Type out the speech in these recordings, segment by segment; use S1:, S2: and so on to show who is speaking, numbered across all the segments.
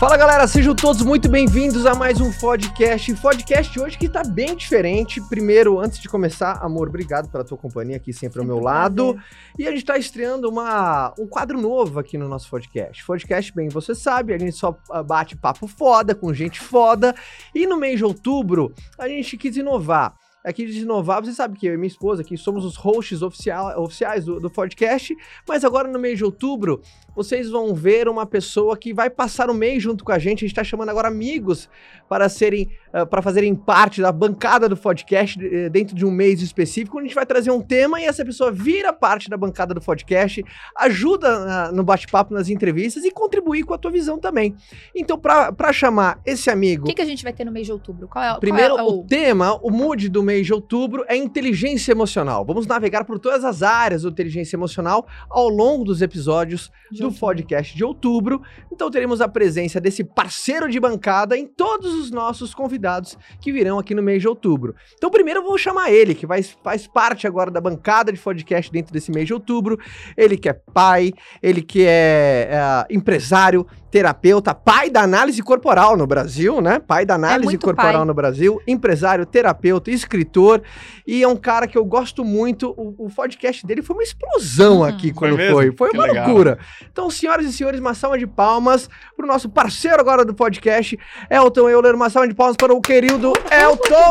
S1: Fala galera, sejam todos muito bem-vindos a mais um podcast. Podcast hoje que tá bem diferente. Primeiro, antes de começar, amor, obrigado pela tua companhia aqui sempre, ao meu lado. E a gente tá estreando uma, um quadro novo aqui no nosso podcast. Podcast, bem, você sabe, a gente só ah, bate papo foda com gente foda. E no mês de outubro, a gente quis inovar aqui de inovar. Você sabe que eu e minha esposa aqui somos os hosts oficial, oficiais do, do podcast, mas agora no mês de outubro vocês vão ver uma pessoa que vai passar o mês junto com a gente. A gente está chamando agora amigos para serem, uh, para fazerem parte da bancada do podcast uh, dentro de um mês específico. A gente vai trazer um tema e essa pessoa vira parte da bancada do podcast, ajuda uh, no bate-papo, nas entrevistas e contribuir com a tua visão também. Então, para chamar esse amigo.
S2: O que, que, a gente vai ter no mês de outubro? Qual é,
S1: Primeiro,
S2: qual
S1: é o... o tema, o mood do mês de outubro é inteligência emocional. Vamos navegar por todas as áreas da inteligência emocional ao longo dos episódios de do outubro. podcast de outubro. Então teremos a presença desse parceiro de bancada em todos os nossos convidados que virão aqui no mês de outubro. Então primeiro eu vou chamar ele, que vai, faz parte agora da bancada de podcast dentro desse mês de outubro. Ele que é pai, ele que é, é empresário, terapeuta, pai da análise corporal no Brasil, né? Pai da análise é corporal pai. no Brasil, empresário, terapeuta, escritor, e é um cara que eu gosto muito. O, o podcast dele foi uma explosão uhum. aqui quando foi. Foi, foi uma legal. loucura. Então, senhoras e senhores, uma salva de palmas para o nosso parceiro agora do podcast, Elton Euler. Uma salva de palmas para o querido Elton.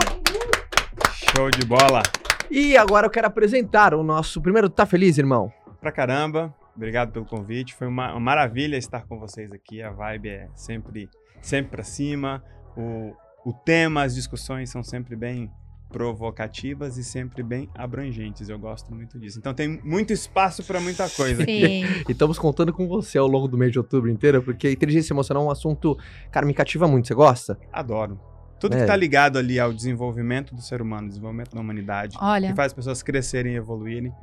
S3: Show de bola.
S1: E agora eu quero apresentar o nosso primeiro. Tá feliz, irmão?
S3: Pra caramba. Obrigado pelo convite. Foi uma, uma, maravilha estar com vocês aqui. A vibe é sempre, sempre para cima. O, o tema, as discussões são sempre bem provocativas e sempre bem abrangentes. Eu gosto muito disso. Então tem muito espaço para muita coisa
S1: Sim. aqui. e estamos contando com você ao longo do mês de outubro inteiro, porque inteligência emocional é um assunto, cara, me cativa muito. Você gosta?
S3: Adoro. Tudo é. que está ligado ali ao desenvolvimento do ser humano, desenvolvimento da humanidade, Olha. que faz as pessoas crescerem e evoluírem,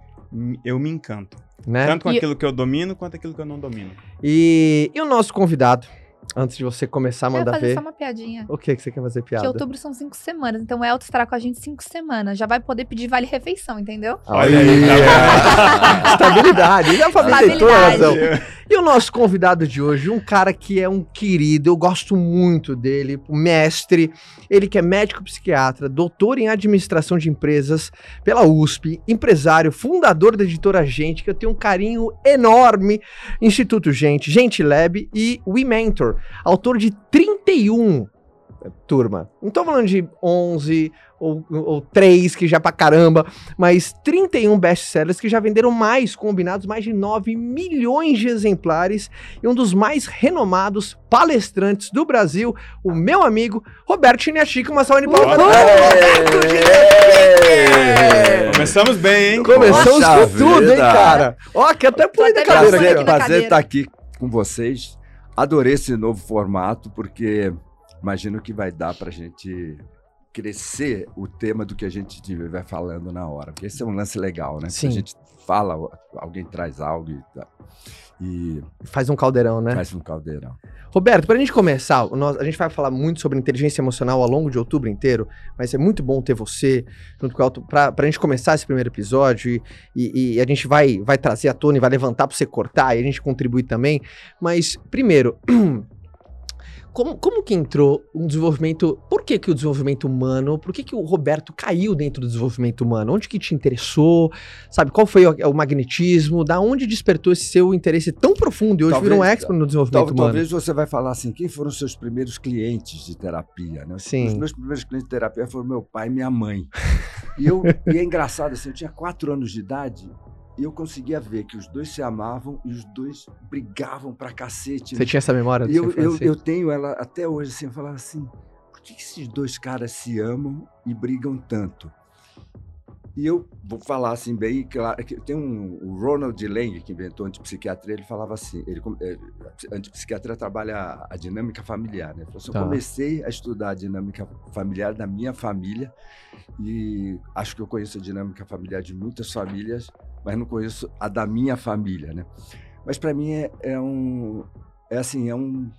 S3: eu me encanto. Né? Tanto com e... aquilo que eu domino, quanto aquilo que eu não domino.
S1: E, e o nosso convidado? Antes de você começar a mandar ver.
S2: Eu fazer só uma piadinha.
S1: O que, que você quer fazer piada?
S2: Que outubro são cinco semanas. Então o Elton estará com a gente cinco semanas. Já vai poder pedir vale refeição, entendeu?
S1: Olha aí. Estabilidade. Já falei, toda a razão. E o nosso convidado de hoje, um cara que é um querido, eu gosto muito dele, mestre, ele que é médico psiquiatra, doutor em administração de empresas pela USP, empresário, fundador da editora Gente, que eu tenho um carinho enorme, Instituto Gente, Gente Lab e We Mentor, autor de 31 turma. Não tô falando de 11 ou, ou 3, que já pra caramba, mas 31 best-sellers que já venderam mais, combinados, mais de 9 milhões de exemplares e um dos mais renomados palestrantes do Brasil, o meu amigo Roberto Chiniachico, uma salva de palmas.
S3: Começamos bem, hein?
S1: Começamos Poxa com tudo, hein, cara? Ó, que até põe
S4: da cadeira. Prazer estar aqui com vocês. Adorei esse novo formato, porque imagino que vai dar para a gente crescer o tema do que a gente estiver falando na hora. Porque esse é um lance legal, né?
S1: Sim.
S4: a gente fala, alguém traz algo e, e
S1: faz um caldeirão, né?
S4: Faz um caldeirão.
S1: Roberto, para a gente começar, nós, a gente vai falar muito sobre inteligência emocional ao longo de outubro inteiro, mas é muito bom ter você junto com o Elton para a gente começar esse primeiro episódio e, e, e, a gente vai, vai trazer a tona e vai levantar para você cortar e a gente contribuir também. Mas, primeiro, como, como que entrou um desenvolvimento. Por que, que o desenvolvimento humano? Por que, que o Roberto caiu dentro do desenvolvimento humano? Onde que te interessou? Sabe, qual foi o, o magnetismo? Da onde despertou esse seu interesse tão profundo? E hoje talvez, virou um expert no desenvolvimento
S4: humano. Talvez você vai falar assim: quem foram os seus primeiros clientes de terapia? Né?
S1: Sim.
S4: Os meus primeiros clientes de terapia foram meu pai e minha mãe. e, eu, e é engraçado assim: eu tinha quatro anos de idade e eu conseguia ver que os dois se amavam e os dois brigavam pra cacete.
S1: Você né? tinha essa memória?
S4: E eu, eu, eu, tenho ela até hoje, assim, eu falava assim, por que esses dois caras se amam e brigam tanto? E eu vou falar assim bem claro, que tem um o Ronald Lang que inventou antipsiquiatria, ele falava assim, ele é, antipsiquiatria trabalha a dinâmica familiar, né? Assim, tá. Eu comecei a estudar a dinâmica familiar da minha família e acho que eu conheço a dinâmica familiar de muitas famílias, mas não conheço a da minha família, né? Mas para mim é, é um é assim, é um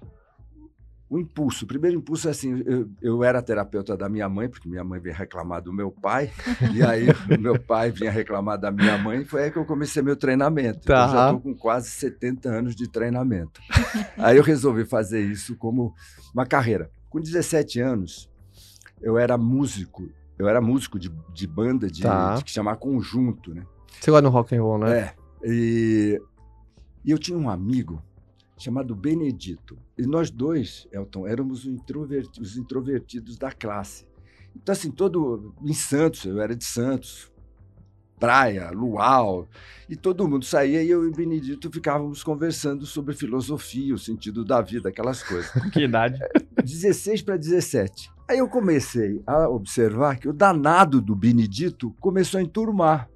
S4: o impulso. O primeiro impulso é assim: eu, eu era terapeuta da minha mãe, porque minha mãe vinha reclamar do meu pai, e aí o meu pai vinha reclamar da minha mãe, foi aí que eu comecei meu treinamento.
S1: Tá.
S4: Eu já estou com quase 70 anos de treinamento. aí eu resolvi fazer isso como uma carreira. Com 17 anos, eu era músico. Eu era músico de, de banda de,
S1: Tá.
S4: de que chamar conjunto, né?
S1: Você gosta do rock and roll, né?
S4: É. E, e eu tinha um amigo chamado Benedito. E nós dois, Elton, éramos os introverti- os introvertidos da classe. Então, assim, todo. Em Santos, eu era de Santos, praia, luau, e todo mundo saía e eu e o Benedito ficávamos conversando sobre filosofia, o sentido da vida, aquelas coisas.
S3: Que idade?
S4: 16 para 17. Aí eu comecei a observar que o danado do Benedito começou a enturmar.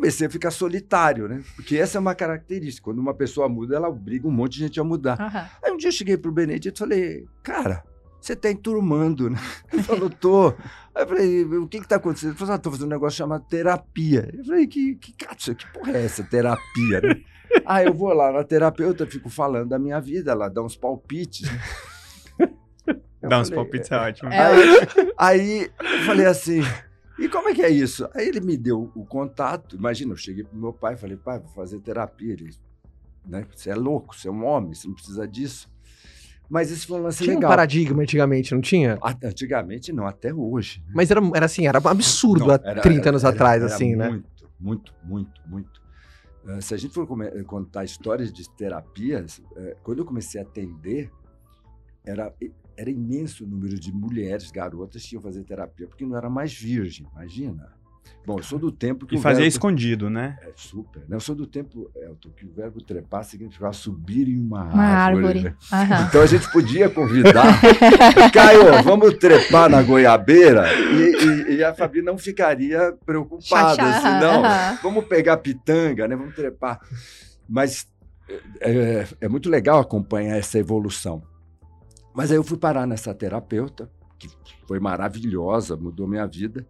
S4: Comecei a ficar solitário, né? Porque essa é uma característica. Quando uma pessoa muda, ela obriga um monte de gente a mudar.
S2: Aham.
S4: Aí um dia eu cheguei pro Benedito e falei, cara, você tá enturmando, né? Ele falou, tô. Aí eu falei, o que que tá acontecendo? Ele falou, ah, tô fazendo um negócio chamado terapia. Eu falei, que, que, que, que porra é essa, terapia, né? Aí eu vou lá na terapeuta, fico falando da minha vida, ela dá uns palpites. né? Eu
S3: Dá uns
S4: falei,
S3: palpites, é ótimo.
S2: É,
S4: Aí, aí eu falei assim, e como é que é isso? Aí ele me deu o contato. Imagina, eu cheguei pro meu pai e falei, pai, vou fazer terapia. Ele, né? Você é louco, você é um homem, você não precisa disso. Mas isso foi um lance
S1: Tinha um
S4: legal.
S1: paradigma antigamente, não tinha?
S4: Antigamente não, até hoje. né?
S1: Mas era, era assim, era absurdo
S4: Não,
S1: há
S4: era-
S1: 30
S4: era-
S1: anos
S4: era-
S1: atrás, assim, né?
S4: Muito, muito, muito, muito. Eh, se a gente for come- contar histórias de terapias, eh, quando eu comecei a atender, era, era imenso o número de mulheres, garotas que iam fazer terapia, porque não era mais virgem, imagina. Bom, eu sou do tempo que
S3: E fazia
S4: verbo-
S3: escondido, né?
S4: É super. né? Eu sou do tempo, Elton, que o verbo trepar significava subir em uma,
S2: Uma
S4: árvore.
S2: árvore.
S4: né? Então a gente podia convidar. Caio, vamos trepar na goiabeira e, e- e a Fabi não ficaria preocupada.
S2: Chachá,
S4: Assim, vamos pegar pitanga, né? Vamos trepar. Mas é, é muito legal acompanhar essa evolução. Mas aí eu fui parar nessa terapeuta, que foi maravilhosa, mudou minha vida.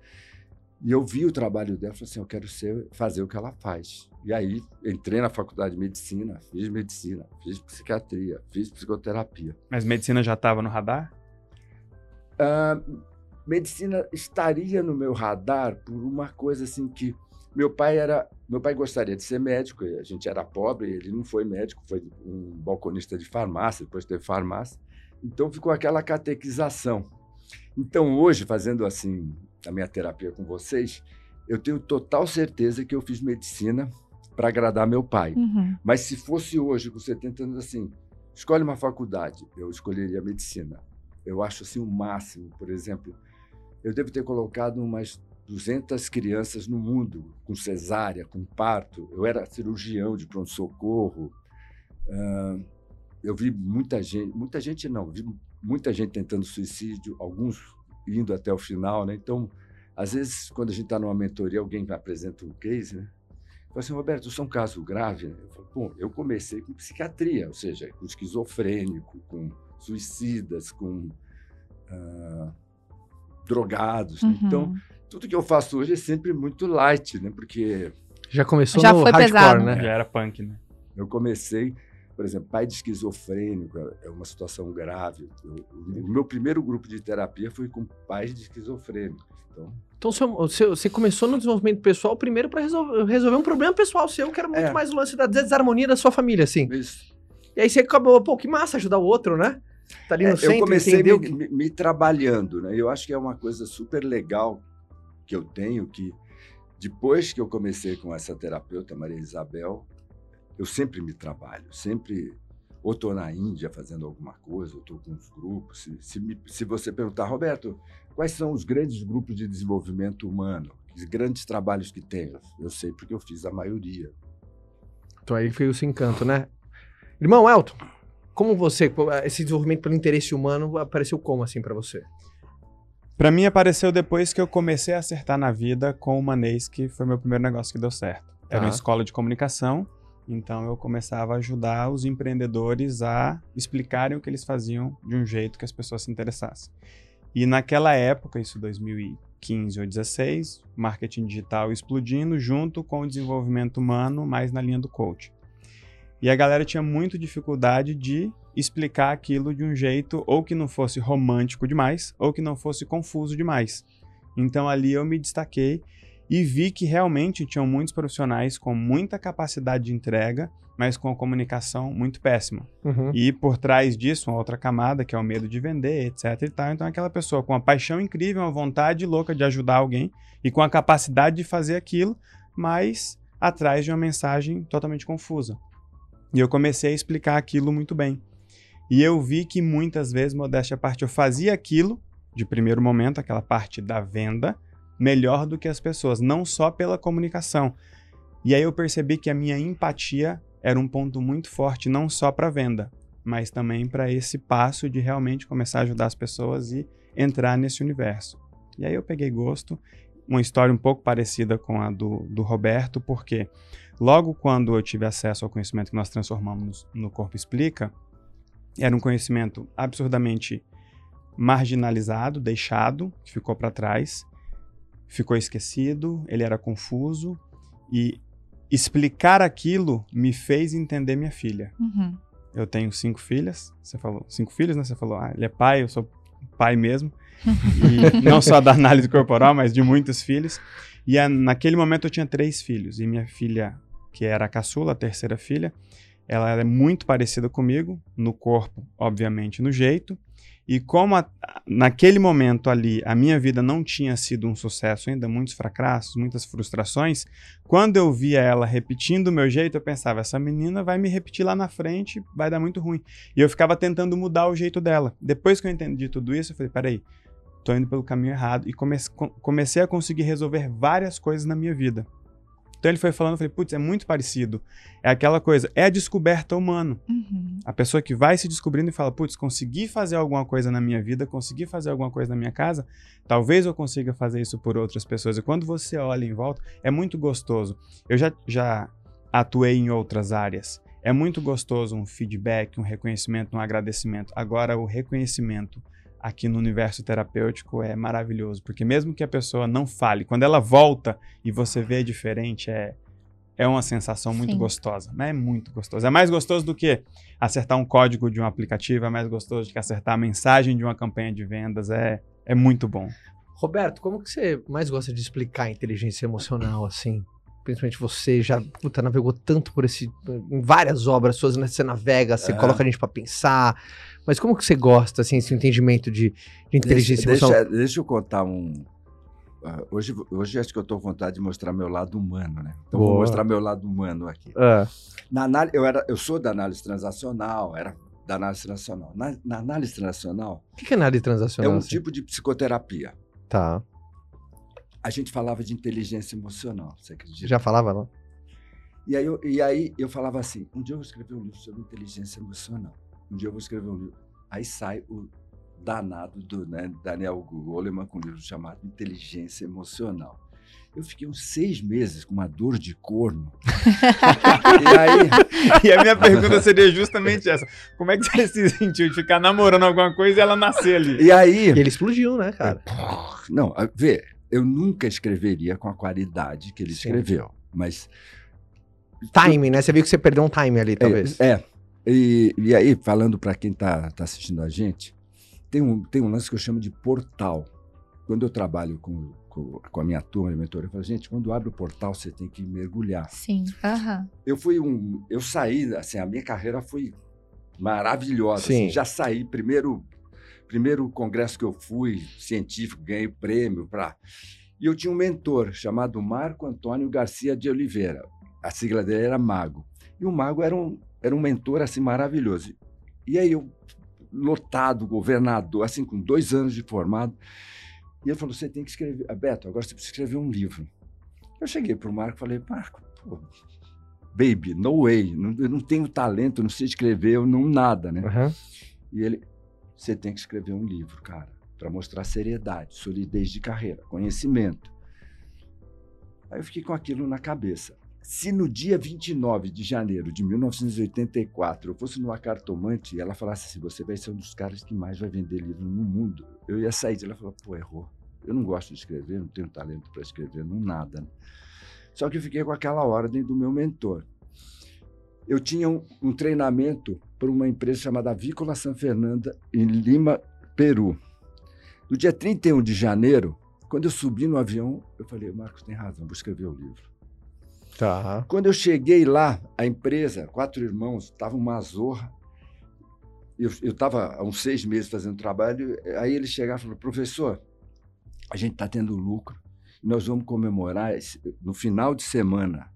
S4: E eu vi o trabalho dela falei assim: eu quero ser, fazer o que ela faz. E aí entrei na faculdade de medicina, fiz medicina, fiz psiquiatria, fiz psicoterapia.
S3: Mas medicina já estava no radar?
S4: Ah, medicina estaria no meu radar por uma coisa assim que meu pai era meu pai gostaria de ser médico a gente era pobre ele não foi médico foi um balconista de farmácia depois teve farmácia então ficou aquela catequização então hoje fazendo assim a minha terapia com vocês eu tenho total certeza que eu fiz medicina para agradar meu pai
S2: Uhum.
S4: mas se fosse hoje, com 70 anos, assim, escolhe uma faculdade, eu escolheria medicina. Eu acho assim o máximo. Por exemplo, eu devo ter colocado umas 200 crianças no mundo com cesárea, com parto. Eu era cirurgião de pronto-socorro. Ah, eu vi muita gente, muita gente não, vi muita gente tentando suicídio, alguns indo até o final, né? Então, às vezes, quando a gente está numa mentoria, alguém apresenta um case, né? Falei assim, Roberto, isso é um caso grave? né? Eu falei, bom, eu comecei com psiquiatria, ou seja, com esquizofrênico, com suicidas, com ah, drogados. né?
S2: Uhum.
S4: Então, tudo que eu faço hoje é sempre muito light, né? Porque
S1: Já começou
S2: Já
S1: no
S2: foi
S1: hardcore,
S2: pesado.
S1: né?
S3: Já era punk, né?
S4: eu comecei, por exemplo, pai de esquizofrênico é uma situação grave. O meu primeiro grupo de terapia foi com pais de esquizofrênicos. Então,
S1: Então você começou no desenvolvimento pessoal primeiro pra resolver, resolver um problema pessoal seu, que era muito
S4: É.
S1: mais o lance da desarmonia da sua família, assim.
S4: isso.
S1: E aí você acabou, pô, que massa ajudar o outro, né? Tá ali no
S4: É,
S1: centro,
S4: eu comecei me, me- me trabalhando, né? Eu acho que é uma coisa super legal que eu tenho que depois que eu comecei com essa terapeuta Maria Isabel, eu sempre me trabalho, sempre ou estou na Índia fazendo alguma coisa, ou estou com os grupos. Se, se, me- se você perguntar, Roberto, quais são os grandes grupos de desenvolvimento humano, os grandes trabalhos que tem? Eu sei porque eu fiz a maioria.
S1: Então aí foi o seu encanto, né? Irmão Elton, como você, esse desenvolvimento pelo interesse humano apareceu como assim pra você?
S3: Pra mim apareceu depois que eu comecei a acertar na vida com o Manês, que foi meu primeiro negócio que deu certo. Era uma
S1: Tá.
S3: escola de comunicação, então eu começava a ajudar os empreendedores a explicarem o que eles faziam de um jeito que as pessoas se interessassem. E naquela época, isso 2015 ou 16, marketing digital explodindo junto com o desenvolvimento humano, mais na linha do coach. E a galera tinha muito dificuldade de explicar aquilo de um jeito ou que não fosse romântico demais ou que não fosse confuso demais. Então ali eu me destaquei e vi que realmente tinham muitos profissionais com muita capacidade de entrega, mas com a comunicação muito péssima.
S1: Uhum.
S3: E por trás disso, uma outra camada, que é o medo de vender, etc e tal. Então aquela pessoa com uma paixão incrível, uma vontade louca de ajudar alguém e com a capacidade de fazer aquilo, mas atrás de uma mensagem totalmente confusa. E eu comecei a explicar aquilo muito bem. E eu vi que muitas vezes, modéstia à parte, eu fazia aquilo, de primeiro momento, aquela parte da venda, melhor do que as pessoas, não só pela comunicação. E aí eu percebi que a minha empatia era um ponto muito forte, não só para venda, mas também para esse passo de realmente começar a ajudar as pessoas e entrar nesse universo. E aí eu peguei gosto, uma história um pouco parecida com a do, do Roberto, porque logo quando eu tive acesso ao conhecimento que nós transformamos no Corpo Explica, era um conhecimento absurdamente marginalizado, deixado, que ficou para trás, ficou esquecido, ele era confuso e explicar aquilo me fez entender minha filha.
S2: Uhum.
S3: Eu tenho cinco filhas, você falou, cinco filhos, né? Você falou, ah, ele é pai, eu sou pai mesmo. e não só da análise corporal, mas de muitos filhos. E a, naquele momento eu tinha três filhos. E minha filha, que era a caçula, a terceira filha, ela é muito parecida comigo, no corpo, obviamente, no jeito. E como a, naquele momento ali a minha vida não tinha sido um sucesso ainda, muitos fracassos, muitas frustrações, quando eu via ela repetindo o meu jeito, eu pensava, essa menina vai me repetir lá na frente, vai dar muito ruim. E eu ficava tentando mudar o jeito dela. Depois que eu entendi tudo isso, eu falei, peraí, tô indo pelo caminho errado. E comece, comecei a conseguir resolver várias coisas na minha vida. Então ele foi falando, eu falei, putz, é muito parecido. É aquela coisa, é a descoberta humana.
S2: Uhum.
S3: A pessoa que vai se descobrindo e fala, putz, consegui fazer alguma coisa na minha vida, consegui fazer alguma coisa na minha casa, talvez eu consiga fazer isso por outras pessoas. E quando você olha em volta, é muito gostoso. Eu já, já atuei em outras áreas. É muito gostoso um feedback, um reconhecimento, um agradecimento. Agora, o reconhecimento aqui no universo terapêutico é maravilhoso, porque mesmo que a pessoa não fale, quando ela volta e você vê diferente, é, é uma sensação muito
S2: Sim.
S3: gostosa. Mas é muito gostoso. É mais gostoso do que acertar um código de um aplicativo, é mais gostoso do que acertar a mensagem de uma campanha de vendas. É, é muito bom.
S1: Roberto, como que você mais gosta de explicar a inteligência emocional, assim? Principalmente você já puta, navegou tanto por esse. em várias obras suas, né? Você navega, você
S4: É.
S1: coloca a gente pra pensar. Mas como que você gosta, assim, esse entendimento de, de inteligência
S4: deixa,
S1: emocional?
S4: deixa, deixa eu contar um. ah, hoje, hoje acho que eu estou com vontade de mostrar meu lado humano, né? Então
S1: Boa.
S4: vou mostrar meu lado humano aqui.
S1: Ah,
S4: Na análise, eu, era, eu sou da análise transacional, era da análise transacional. Na, na análise transacional
S1: o que que é análise
S4: é
S1: transacional?
S4: um
S1: assim?
S4: tipo de psicoterapia.
S1: Tá.
S4: A gente falava de inteligência emocional, você acredita?
S1: Já falava lá?
S4: E aí, eu, e aí eu falava assim: um dia eu vou escrever um livro sobre inteligência emocional. Um dia eu vou escrever um livro. Aí sai o danado do né, Daniel Goleman com um livro chamado Inteligência Emocional. Eu fiquei uns seis meses com uma dor de corno. e aí,
S3: E a minha pergunta seria justamente essa: como é que você se sentiu de ficar namorando alguma coisa e ela nascer ali?
S4: e aí
S1: E ele explodiu, né, cara?
S4: Não, vê, eu nunca escreveria com a qualidade que ele
S1: Sim.
S4: escreveu, mas
S1: Time, né? Você viu que você perdeu um time ali, talvez.
S4: É, é. E, e aí, falando para quem tá, tá assistindo a gente, tem um, tem um lance que eu chamo de portal. Quando eu trabalho com, com, com a minha turma, minha mentora, eu falo, gente, quando abre o portal, você tem que mergulhar.
S2: Sim. Aham.
S4: Eu fui um. Eu saí, assim, a minha carreira foi maravilhosa.
S1: Sim.
S4: assim, já saí, primeiro, primeiro congresso que eu fui, científico, ganhei prêmio. E eu tinha um mentor chamado Marco Antônio Garcia de Oliveira. A sigla dele era Mago. E o Mago era um, era um mentor assim maravilhoso. E aí eu, lotado, governador, assim, com dois anos de formado. E ele falou: você tem que escrever. Ah, Beto, agora você precisa escrever um livro. Eu cheguei para o Marco e falei: Marco, pô, baby, no way. Não, eu não tenho talento, não sei escrever, eu não nada, né?
S1: Aham.
S4: E ele: você tem que escrever um livro, cara, para mostrar seriedade, solidez de carreira, conhecimento. Aí eu fiquei com aquilo na cabeça. Se no dia 29 de janeiro de 1984 eu fosse numa cartomante e ela falasse assim: você vai ser um dos caras que mais vai vender livro no mundo, eu ia sair de lá e falar: pô, errou. Eu não gosto de escrever, não tenho talento para escrever, não nada. Né? Só que eu fiquei com aquela ordem do meu mentor. Eu tinha um, um treinamento para uma empresa chamada Avícola San Fernanda, em Lima, Peru. No dia 31 de janeiro, quando eu subi no avião, eu falei, Marcos tem razão, vou escrever o livro.
S1: Tá.
S4: Quando eu cheguei lá, a empresa, quatro irmãos, estava uma zorra. Eu estava há uns seis meses fazendo trabalho, aí eles chegaram e falaram, professor, a gente está tendo lucro, nós vamos comemorar esse- no final de semana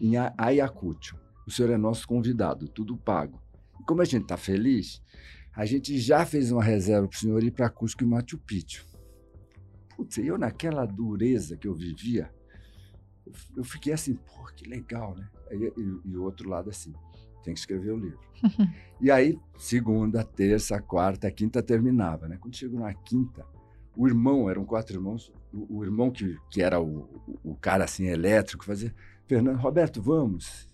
S4: em Ayacucho. O senhor é nosso convidado, tudo pago. E como a gente está feliz, a gente já fez uma reserva para o senhor ir para Cusco e Machu Picchu. Putz, eu naquela dureza que eu vivia, eu fiquei assim, pô, que legal, né? E, e o outro lado assim, tem que escrever o livro. e aí, segunda, terça, quarta, quinta terminava, né? Quando chegou na quinta, o irmão, eram quatro irmãos, o, o irmão que, que era o, o, o cara assim elétrico, fazia, Fernando, Roberto, vamos.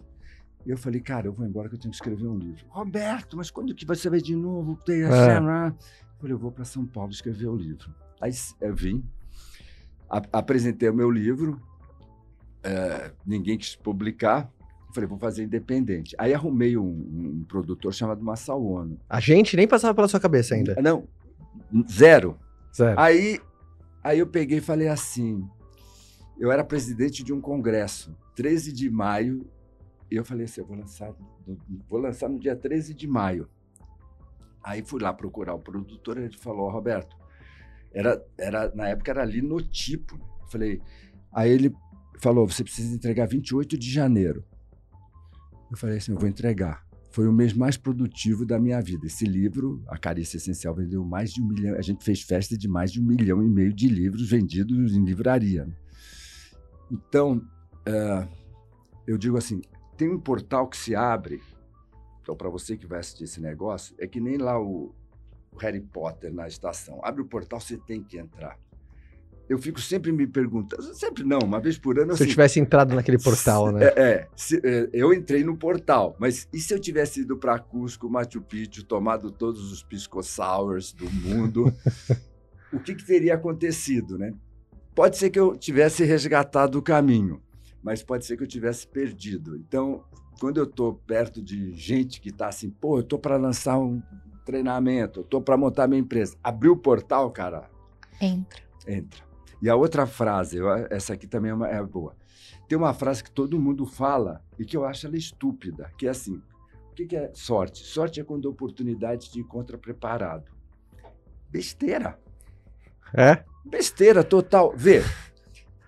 S4: E eu falei, cara, eu vou embora que eu tenho que escrever um livro. Roberto, mas quando que você vai de novo? Tem a cena?" Eu falei, eu vou para São Paulo escrever o livro. Aí eu vim, apresentei o meu livro, é, ninguém quis publicar. Eu falei, vou fazer independente. Aí arrumei um, um produtor chamado Massao Ono.
S1: A gente nem passava pela sua cabeça ainda.
S4: Não, zero.
S1: Zero.
S4: Aí, aí eu peguei e falei assim: eu era presidente de um congresso, 13 de maio, eu falei assim: eu vou lançar, vou lançar no dia 13 de maio. Aí fui lá procurar o produtor, ele falou: "Ó, Roberto, era, era, na época era linotipo. Eu falei, aí ele falou: você precisa entregar 28 de janeiro. Eu falei assim: eu vou entregar. Foi o mês mais produtivo da minha vida. Esse livro, A Carícia Essencial, vendeu mais de um milhão. A gente fez festa de mais de um milhão e meio de livros vendidos em livraria. né? Então, eh, eu digo assim: tem um portal que se abre. Então, para você que vai assistir esse negócio, é que nem lá o, o Harry Potter na estação. Abre o portal, você tem que entrar. Eu fico sempre me perguntando, sempre não, uma vez por ano.
S1: Se eu
S4: assim,
S1: tivesse entrado naquele portal, né?
S4: é, é, se- é, eu entrei no portal, mas e se eu tivesse ido para Cusco, Machu Picchu, tomado todos os pisco sours do mundo? o que, que teria acontecido, né? Pode ser que eu tivesse resgatado o caminho, mas pode ser que eu tivesse perdido. Então, quando eu estou perto de gente que está assim, pô, eu estou para lançar um treinamento, eu estou para montar minha empresa, abriu o portal, cara,
S2: Entra.
S4: entra. E a outra frase, essa aqui também é, uma- é boa. Tem uma frase que todo mundo fala e que eu acho ela estúpida, que é assim: o que, que é sorte? Sorte é quando a oportunidade te encontra preparado. Besteira.
S1: É?
S4: Besteira total. Vê,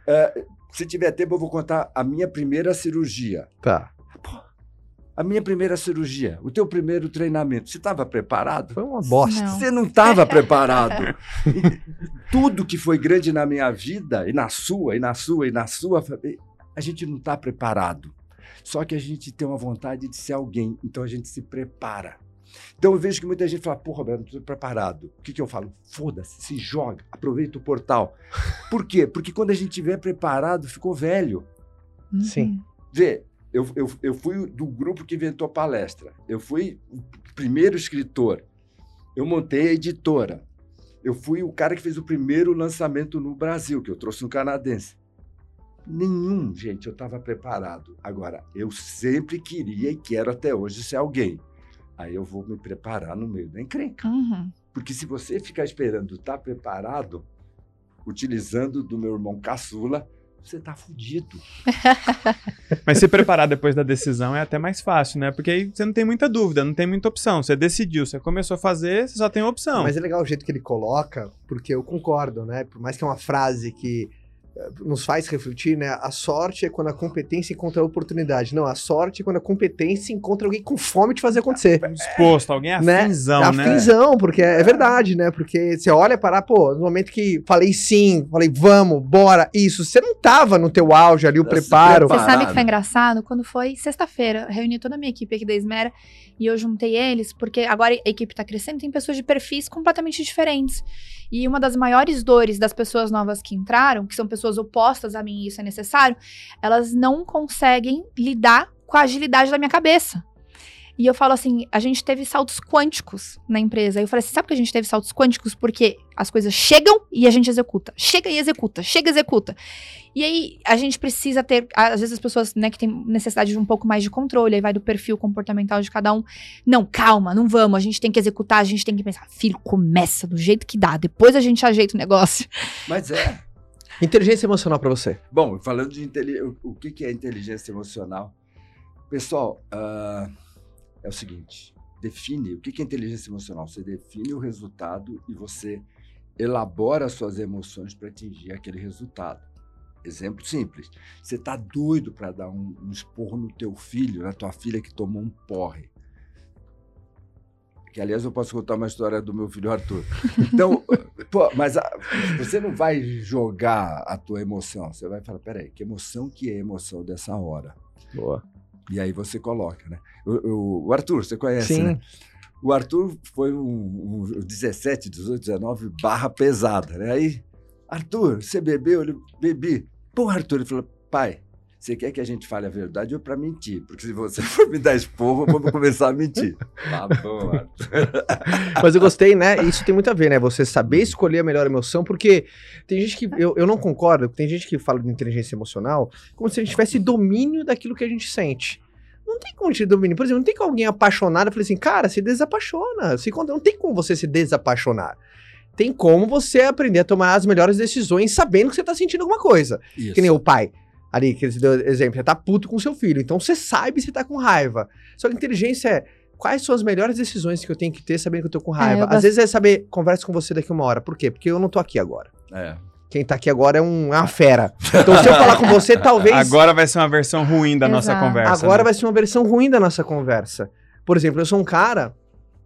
S4: é, se tiver tempo, eu vou contar a minha primeira cirurgia.
S1: Tá.
S4: A minha primeira cirurgia, o teu primeiro treinamento. Você estava preparado?
S1: Foi uma bosta.
S2: Não.
S4: Você não estava preparado. E Tudo que foi grande na minha vida, e na sua, e na sua, e na sua, a gente não está preparado. Só que a gente tem uma vontade de ser alguém, então a gente se prepara. Então eu vejo que muita gente fala, pô, Roberto, não estou preparado. O que, que eu falo? Foda-se, se joga, aproveita o portal. Por quê? Porque quando a gente estiver preparado, ficou velho.
S2: Uhum.
S1: Sim.
S4: Vê, eu, eu, eu fui do grupo que inventou palestra. Eu fui o primeiro escritor. Eu montei a editora. Eu fui o cara que fez o primeiro lançamento no Brasil, que eu trouxe um canadense. Nenhum, gente, eu estava preparado. Agora, eu sempre queria e quero até hoje ser alguém. Aí eu vou me preparar no meio da encrenca.
S2: Uhum.
S4: Porque se você ficar esperando estar preparado, utilizando do meu irmão caçula, você tá fudido.
S3: Mas se preparar depois da decisão é até mais fácil, né? Porque aí você não tem muita dúvida, não tem muita opção. Você decidiu, você começou a fazer, você só tem opção.
S1: Mas é legal o jeito que ele coloca, porque eu concordo, né? Por mais que é uma frase que nos faz refletir, né? A sorte é quando a competência encontra a oportunidade. Não, a sorte é quando a competência encontra alguém com fome de fazer acontecer.
S3: Disposto, alguém
S1: Né?
S3: afinzão,
S1: É
S3: né?
S1: afinzão, porque é, é verdade, né? Porque você olha para, pô, no momento que falei sim, falei vamos, bora, isso, você não tava no teu auge ali, o preparo.
S2: Você sabe que foi engraçado? Quando foi sexta-feira, eu reuni toda a minha equipe aqui da Esmera e eu juntei eles, porque agora a equipe tá crescendo, tem pessoas de perfis completamente diferentes. E uma das maiores dores das pessoas novas que entraram, que são pessoas opostas a mim e isso é necessário, elas não conseguem lidar com a agilidade da minha cabeça. E eu falo assim, a gente teve saltos quânticos na empresa. Eu falei assim, sabe que a gente teve saltos quânticos? Porque as coisas chegam e a gente executa. Chega e executa, chega e executa. E aí a gente precisa ter, às vezes as pessoas, né, que têm necessidade de um pouco mais de controle, aí vai do perfil comportamental de cada um. Não, calma, não vamos, a gente tem que executar, a gente tem que pensar, filho, começa do jeito que dá, depois a gente ajeita o negócio.
S4: Mas é.
S1: Inteligência emocional para você.
S4: Bom, falando de inteligência, o que que é inteligência emocional? Pessoal, uh, é o seguinte: define o que é inteligência emocional. Você define o resultado e você elabora suas emoções para atingir aquele resultado. Exemplo simples. Você está doido para dar um, um esporro no teu filho, na tua filha que tomou um porre. Que, aliás, eu posso contar uma história do meu filho Arthur. Então, pô, mas a, você não vai jogar a tua emoção. Você vai falar, peraí, que emoção que é a emoção dessa hora?
S1: Boa.
S4: E aí você coloca, né? O, o, Arthur, você conhece,
S1: Sim.
S4: né? O Arthur foi um, um 17, 18, 19 barra pesada, né? Aí, Arthur, você bebeu? Ele, bebi. Pô, Arthur, ele falou, pai, você quer que a gente fale a verdade ou para mentir? Porque se você for me dar esporro, vamos começar a mentir. Tá bom.
S1: Mas eu gostei, né? Isso tem muito a ver, né? Você saber escolher a melhor emoção, porque tem gente que. Eu, eu não concordo, tem gente que fala de inteligência emocional como se a gente tivesse domínio daquilo que a gente sente. Não tem como te domínio. Por exemplo, não tem como alguém apaixonado falar assim, cara, se desapaixona. Se, conta- não tem como você se desapaixonar. Tem como você aprender a tomar as melhores decisões sabendo que você tá sentindo alguma coisa.
S4: Isso.
S1: Que nem o pai. Ali, que você deu exemplo, você tá puto com seu filho. Então você sabe se tá com raiva. Só que inteligência é quais são as melhores decisões que eu tenho que ter sabendo que eu tô com raiva.
S2: eu
S1: Às
S2: gosto-
S1: vezes é saber, converso com você daqui uma hora. Por quê? Porque eu não tô aqui agora.
S4: É.
S1: Quem tá aqui agora é, um, é uma fera. Então se eu falar com você, talvez.
S3: Agora vai ser uma versão ruim da nossa
S2: Exato.
S3: conversa.
S1: Agora
S3: né?
S1: vai ser uma versão ruim da nossa conversa. Por exemplo, eu sou um cara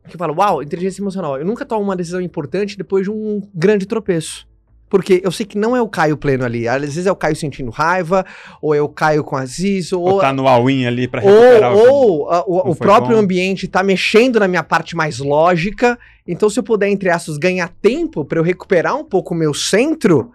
S1: que fala, uau, inteligência emocional. Eu nunca tomo uma decisão importante depois de um grande tropeço. Porque eu sei que não é o Caio pleno ali. Às vezes é o Caio sentindo raiva, ou é o Caio com Aziz, ou,
S3: Ou tá no all-in ali pra recuperar
S1: ou,
S3: o
S1: ou a- o, o próprio
S3: bom.
S1: ambiente tá mexendo na minha parte mais lógica. Então, se eu puder, entre aspas, ganhar tempo pra eu recuperar um pouco o meu centro,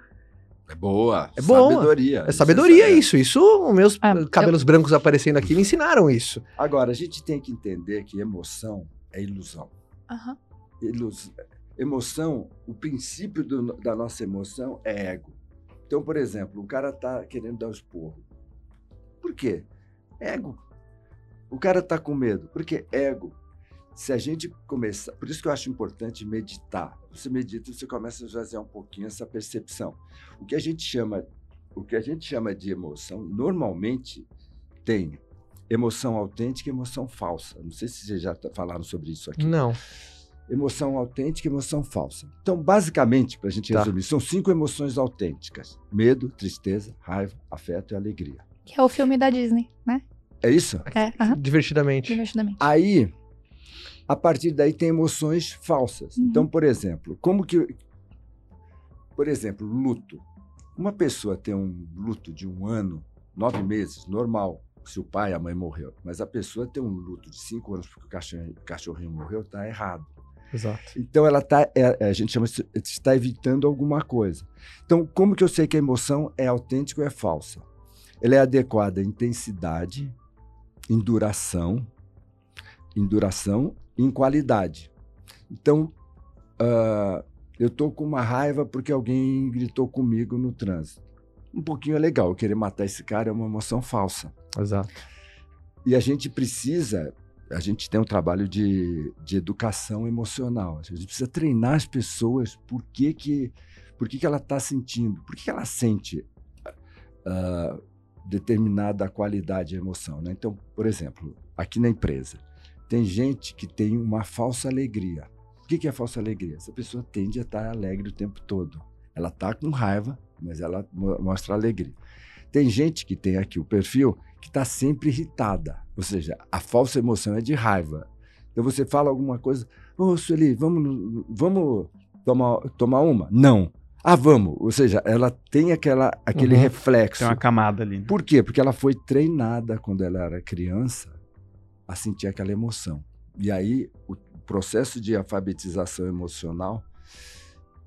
S4: É boa.
S1: É boa.
S4: Sabedoria.
S1: é sabedoria
S4: é.
S1: isso. Isso, os meus
S2: Ah,
S1: cabelos brancos aparecendo aqui me ensinaram isso.
S4: Agora, a gente tem que entender que emoção é ilusão.
S2: Aham.
S4: ilus- emoção, o princípio do- da nossa emoção é ego. Então, por exemplo, o cara tá querendo dar um esporro. Por quê? Ego. O cara tá com medo. Por quê? Ego. Se a gente começar. Por isso que eu acho importante meditar. Você medita você começa a esvaziar um pouquinho essa percepção. O que a gente chama, o que a gente chama de emoção, normalmente tem emoção autêntica e emoção falsa. Não sei se vocês já falaram sobre isso aqui
S1: Não.
S4: Emoção autêntica e emoção falsa. Então, basicamente, para a gente
S1: Tá.
S4: resumir, são cinco emoções autênticas: medo, tristeza, raiva, afeto e alegria.
S2: Que é o filme da Disney, né?
S4: É isso?
S2: É, aham.
S1: Divertidamente.
S2: Divertidamente.
S4: Aí, a partir daí tem emoções falsas.
S2: Uhum.
S4: Então, por exemplo, como que. Por exemplo, luto. Uma pessoa tem um luto de um ano, nove meses, normal, se o pai e a mãe morreu. Mas a pessoa tem um luto de cinco anos porque o cachorrinho, o cachorrinho morreu, tá errado.
S1: Exato.
S4: Então ela tá, é- a gente chama está evitando alguma coisa. Então, como que eu sei que a emoção é autêntica ou é falsa? Ela é adequada em intensidade, em duração, em duração em qualidade. Então, ah, eu tô com uma raiva porque alguém gritou comigo no trânsito. Um pouquinho é legal, querer matar esse cara é uma emoção falsa.
S1: Exato.
S4: E a gente precisa, a gente tem um trabalho de, de educação emocional. A gente precisa treinar as pessoas por que, que, por que, que ela está sentindo, por que, que ela sente ah, determinada qualidade de emoção. Né? Então, por exemplo, aqui na empresa, tem gente que tem uma falsa alegria. O que, que é falsa alegria? Essa pessoa tende a estar alegre o tempo todo. Ela está com raiva, mas ela mo- mostra alegria. Tem gente que tem aqui o perfil que está sempre irritada. Ou seja, a falsa emoção é de raiva. Então você fala alguma coisa, ô Sueli, vamos, vamos tomar, tomar uma? Não. Ah, vamos. Ou seja, ela tem aquela, aquele
S1: Uhum.
S4: reflexo.
S3: Tem uma camada ali. né?
S4: Por quê? Porque ela foi treinada quando ela era criança a sentir aquela emoção. E aí o processo de alfabetização emocional,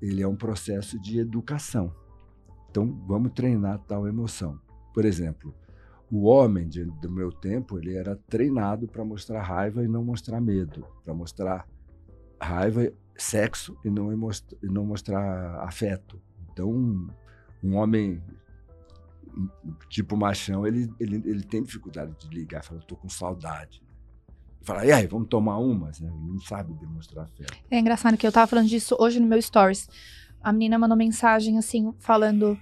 S4: ele é um processo de educação. Então vamos treinar tal emoção. Por exemplo, o homem de, do meu tempo ele era treinado para mostrar raiva e não mostrar medo, para mostrar raiva, sexo e não, e não mostrar afeto. Então, um, um homem tipo machão, ele, ele, ele tem dificuldade de ligar, fala, estou com saudade. Fala, e aí, vamos tomar umas? Né? Ele não sabe demonstrar afeto.
S2: É engraçado que eu tava falando disso hoje no meu stories. A menina mandou mensagem assim, falando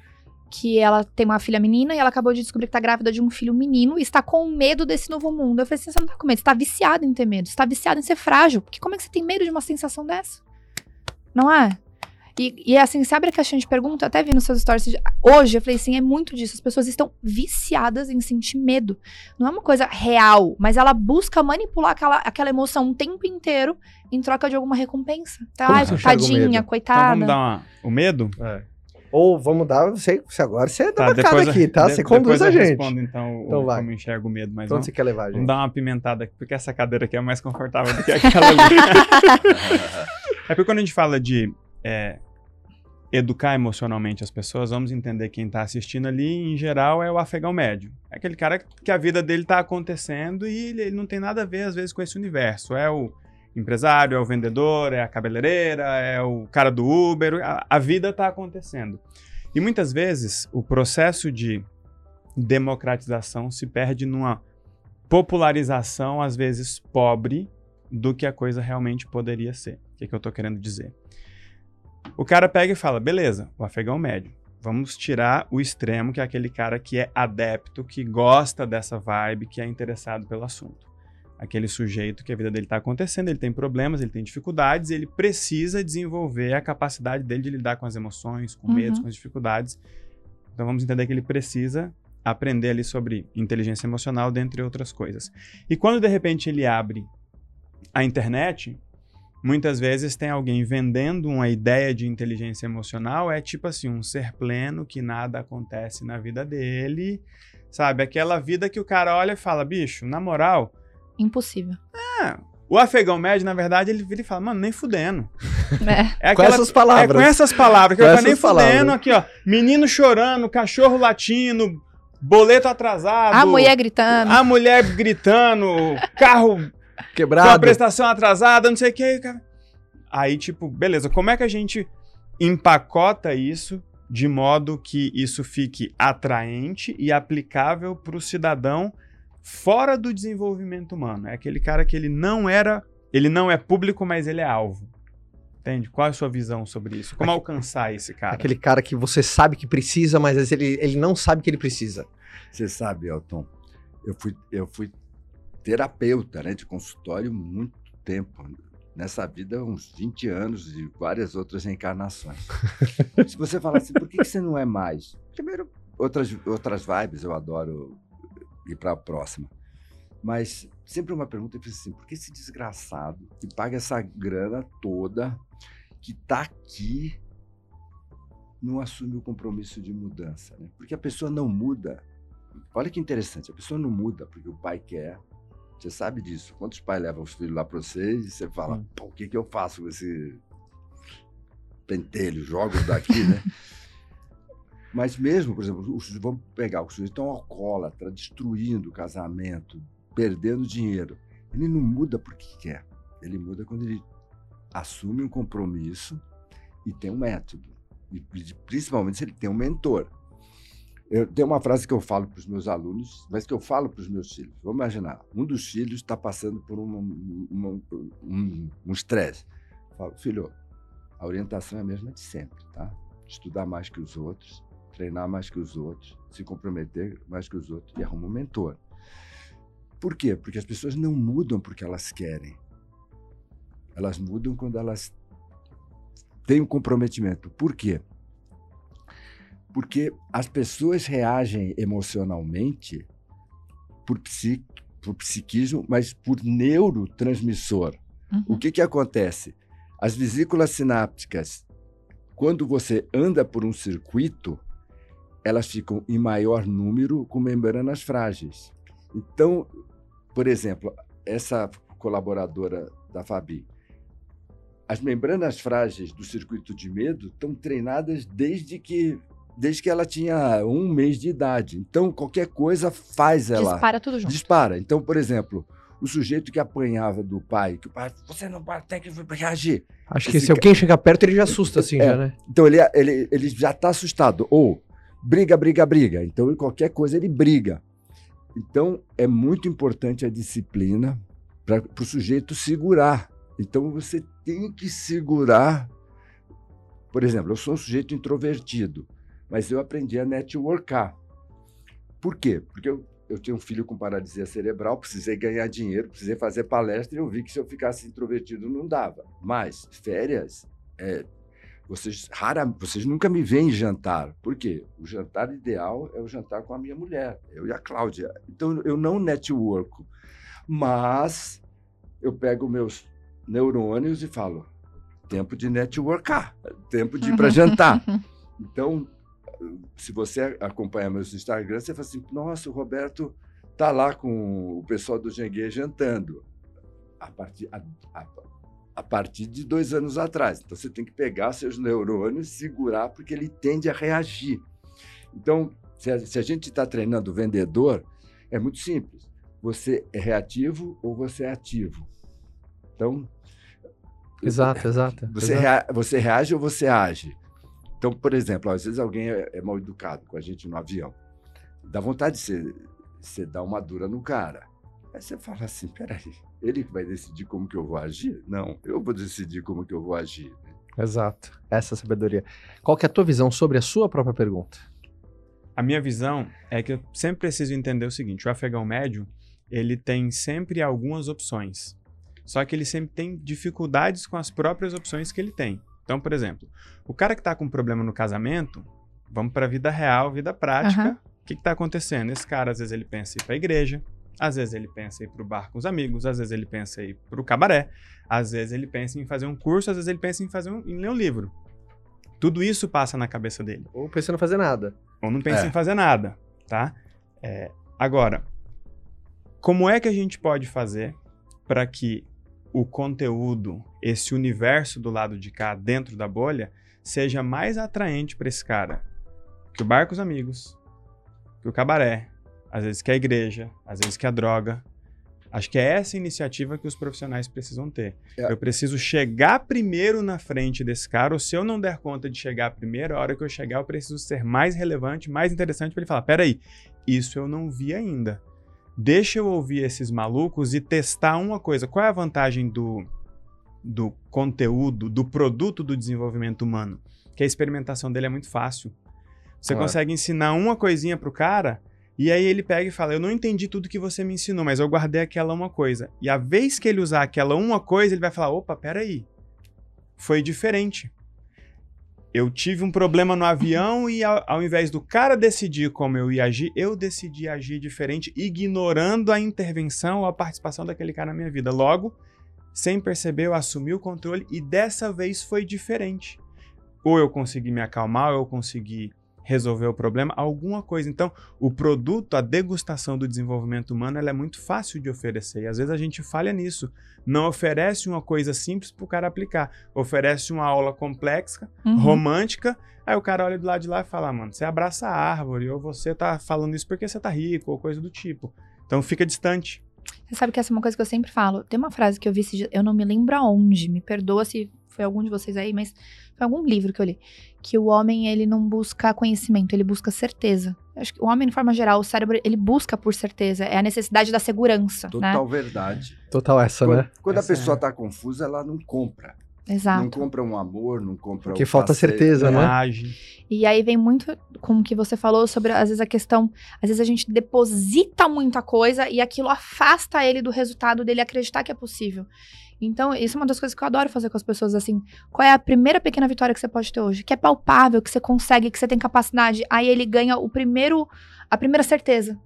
S2: que ela tem uma filha menina e ela acabou de descobrir que tá grávida de um filho menino e está com medo desse novo mundo. Eu falei assim, você não tá com medo, você tá viciado em ter medo, você tá viciado em ser frágil. Porque como é que você tem medo de uma sensação dessa? Não é? E, e assim, se abre a caixinha de pergunta, até vi nos seus stories hoje, eu falei assim, é muito disso. As pessoas estão viciadas em sentir medo. Não é uma coisa real, mas ela busca manipular aquela, aquela emoção o tempo inteiro em troca de alguma recompensa. Tá? Ai, tadinha, coitada. Então
S3: vamos dar uma, o medo?
S1: É. Ou vamos dar, você, agora você é tá, bancada aqui, tá? você conduz a gente.
S3: Respondo, então, então o, vai. como enxergo o medo. Mas
S1: então vamos, você quer levar, gente?
S3: Vamos dar uma pimentada aqui, porque essa cadeira aqui é mais confortável do que aquela ali. é porque quando a gente fala de é, educar emocionalmente as pessoas, vamos entender quem está assistindo ali, em geral, é o afegão médio. É aquele cara que a vida dele está acontecendo e ele, ele, não tem nada a ver, às vezes, com esse universo. É o empresário, é o vendedor, é a cabeleireira, é o cara do Uber, a, a vida está acontecendo. E muitas vezes o processo de democratização se perde numa popularização, às vezes pobre, do que a coisa realmente poderia ser. O que, é que eu estou querendo dizer? O cara pega e fala: beleza, o afegão médio. Vamos tirar o extremo, que é aquele cara que é adepto, que gosta dessa vibe, que é interessado pelo assunto. Aquele sujeito que a vida dele está acontecendo, ele tem problemas, ele tem dificuldades, ele precisa desenvolver a capacidade dele de lidar com as emoções, com medos, uhum. com as dificuldades. Então vamos entender que ele precisa aprender ali sobre inteligência emocional, dentre outras coisas. E quando de repente ele abre a internet, Muitas vezes tem alguém vendendo uma ideia de inteligência emocional, é tipo assim, um ser pleno que nada acontece na vida dele, sabe? Aquela vida que o cara olha e fala, bicho, na moral.
S2: Impossível.
S3: É. O afegão médio, na verdade, ele vira e fala, mano, nem fudendo.
S1: É. é aquela, com essas palavras.
S3: É com essas palavras. Que com eu falo, nem palavras. fudendo aqui, ó. Menino chorando, cachorro latindo, boleto atrasado.
S2: A mulher gritando.
S3: A mulher gritando, carro
S1: Quebrado. Com a
S3: prestação atrasada, não sei o que. Aí, tipo, beleza, como é que a gente empacota isso de modo que isso fique atraente e aplicável para o cidadão fora do desenvolvimento humano? É aquele cara que ele não era, ele não é público, mas ele é alvo. Entende? Qual é a sua visão sobre isso? Como alcançar esse cara?
S1: Aquele cara que você sabe que precisa, mas ele, ele não sabe que ele precisa.
S4: Você sabe, Elton, eu fui, eu fui terapeuta né, de consultório muito tempo. Nessa vida, uns 20 anos e várias outras reencarnações. Se você falar assim, por que, que você não é mais? Primeiro, outras, outras vibes, eu adoro ir para a próxima. Mas sempre uma pergunta eu assim, por que esse desgraçado que paga essa grana toda, que está aqui, não assume o compromisso de mudança? Né? Porque a pessoa não muda. Olha que interessante, a pessoa não muda porque o pai quer, você sabe disso. Quantos pais levam os filhos lá para vocês e você fala, pô, o que, que eu faço com esse pentelho, jogo daqui, né? Mas mesmo, por exemplo, os, vamos pegar o sujeito tão alcoólatra, destruindo o casamento, perdendo dinheiro. Ele não muda porque quer. Ele muda quando ele assume um compromisso e tem um método. E principalmente se ele tem um mentor. Eu tenho uma frase que eu falo para os meus alunos, mas que eu falo para os meus filhos. Vamos imaginar, um dos filhos está passando por uma, uma, um, um estresse. Falo, filho, a orientação é a mesma de sempre, tá? Estudar mais que os outros, treinar mais que os outros, se comprometer mais que os outros e arrumar um mentor. Por quê? Porque as pessoas não mudam porque elas querem. Elas mudam quando elas têm um comprometimento. Por quê? Porque as pessoas reagem emocionalmente por, psique, por psiquismo, mas por neurotransmissor. Uhum. O que, que acontece? As vesículas sinápticas, quando você anda por um circuito, elas ficam em maior número com membranas frágeis. Então, por exemplo, essa colaboradora da Fabi, as membranas frágeis do circuito de medo estão treinadas desde que desde que ela tinha um mês de idade. Então, qualquer coisa faz ela.
S2: Dispara tudo junto.
S4: Dispara. Então, por exemplo, o sujeito que apanhava do pai, que o pai, você não tem que reagir.
S1: Acho que
S4: Esse
S1: se alguém chegar perto, ele já assusta assim,
S4: É.
S1: já, né?
S4: Então, ele, ele, ele já está assustado. Ou briga, briga, briga. Então, qualquer coisa, ele briga. Então, é muito importante a disciplina para o sujeito segurar. Então, você tem que segurar. Por exemplo, eu sou um sujeito introvertido, mas eu aprendi a networkar. Por quê? Porque eu, eu tinha um filho com paralisia cerebral, precisei ganhar dinheiro, precisei fazer palestra e eu vi que se eu ficasse introvertido não dava. Mas férias, é, vocês, rara, vocês nunca me veem jantar. Por quê? O jantar ideal é o jantar com a minha mulher, eu e a Cláudia. Então eu não networko, mas eu pego meus neurônios e falo: tempo de networkar, tempo de ir para jantar. Então, se você acompanhar meus Instagram, você fala assim: nossa, o Roberto tá lá com o pessoal do Gengue jantando. A partir, a, a, a partir de dois anos atrás. Então, você tem que pegar seus neurônios, segurar, porque ele tende a reagir. Então, se a, se a gente está treinando o vendedor, é muito simples. Você é reativo ou você é ativo? Então,
S1: Exato, exato.
S4: você,
S1: exato.
S4: rea- você reage ou você age? Então, por exemplo, às vezes alguém é, é mal educado com a gente no avião. Dá vontade de você, você dar uma dura no cara. Aí você fala assim, peraí, ele que vai decidir como que eu vou agir? Não, eu vou decidir como que eu vou agir.
S1: Exato. Essa é a sabedoria. Qual que é a tua visão sobre a sua própria pergunta?
S3: A minha visão é que eu sempre preciso entender o seguinte: o afegão médio, ele tem sempre algumas opções. Só que ele sempre tem dificuldades com as próprias opções que ele tem. Então, por exemplo, o cara que está com problema no casamento, vamos para a vida real, vida prática. O que está acontecendo? Esse cara, às vezes, ele pensa em ir para a igreja, às vezes ele pensa em ir para o bar com os amigos, às vezes ele pensa em ir para o cabaré, às vezes ele pensa em fazer um curso, às vezes ele pensa em, fazer um, em ler um livro. Tudo isso passa na cabeça dele
S1: Ou pensando em fazer nada.
S3: ou não pensa
S4: É.
S3: em fazer nada, tá? É, agora, como é que a gente pode fazer para que o conteúdo, esse universo do lado de cá, dentro da bolha, seja mais atraente para esse cara que o bar com os amigos, que o cabaré, às vezes que a igreja, às vezes que a droga. Acho que é essa iniciativa que os profissionais precisam ter.
S4: É.
S3: Eu preciso chegar primeiro na frente desse cara, ou se eu não der conta de chegar primeiro, a hora que eu chegar, eu preciso ser mais relevante, mais interessante para ele falar: peraí, isso eu não vi ainda. Deixa eu ouvir esses malucos e testar uma coisa. Qual é a vantagem do, do conteúdo, do produto do desenvolvimento humano? Que a experimentação dele é muito fácil. Você
S4: Claro.
S3: consegue ensinar uma coisinha pro cara e aí ele pega e fala: Eu não entendi tudo que você me ensinou, mas eu guardei aquela uma coisa. E a vez que ele usar aquela uma coisa, ele vai falar: opa, peraí. Foi diferente. Eu tive um problema no avião e ao, ao invés do cara decidir como eu ia agir, eu decidi agir diferente, ignorando a intervenção ou a participação daquele cara na minha vida. Logo, sem perceber, eu assumi o controle e dessa vez foi diferente. Ou eu consegui me acalmar, ou eu consegui resolver o problema, alguma coisa. Então, o produto, a degustação do desenvolvimento humano, ela é muito fácil de oferecer. E às vezes a gente falha nisso. Não oferece uma coisa simples para o cara aplicar. Oferece uma aula complexa,
S2: Uhum.
S3: romântica. Aí o cara olha do lado de lá e fala: "Ah, mano, você abraça a árvore, ou você tá falando isso porque você tá rico, ou coisa do tipo. Então fica distante.
S2: Você sabe que essa é uma coisa que eu sempre falo. Tem uma frase que eu vi, eu não me lembro aonde, me perdoa se foi algum de vocês aí, mas foi algum livro que eu li. Que o homem, ele não busca conhecimento, ele busca certeza. Eu acho que o homem, de forma geral, o cérebro, ele busca por certeza. É a necessidade da segurança, né?
S4: Total verdade.
S1: Total essa,
S4: Quando,
S1: né?
S4: quando a
S3: Essa
S4: pessoa
S3: é.
S4: está confusa, ela não compra. Não
S2: Exato.
S4: compra um amor, não compra
S1: Porque
S4: um
S1: falta
S4: passeio.
S1: certeza,
S3: Não
S1: né?
S3: age.
S2: E aí vem muito com o que você falou sobre, às vezes, a questão. Às vezes a gente deposita muita coisa e aquilo afasta ele do resultado dele acreditar que é possível. Então, isso é uma das coisas que eu adoro fazer com as pessoas, assim. Qual é a primeira pequena vitória que você pode ter hoje? Que é palpável, que você consegue, que você tem capacidade. Aí ele ganha o primeiro, a primeira certeza.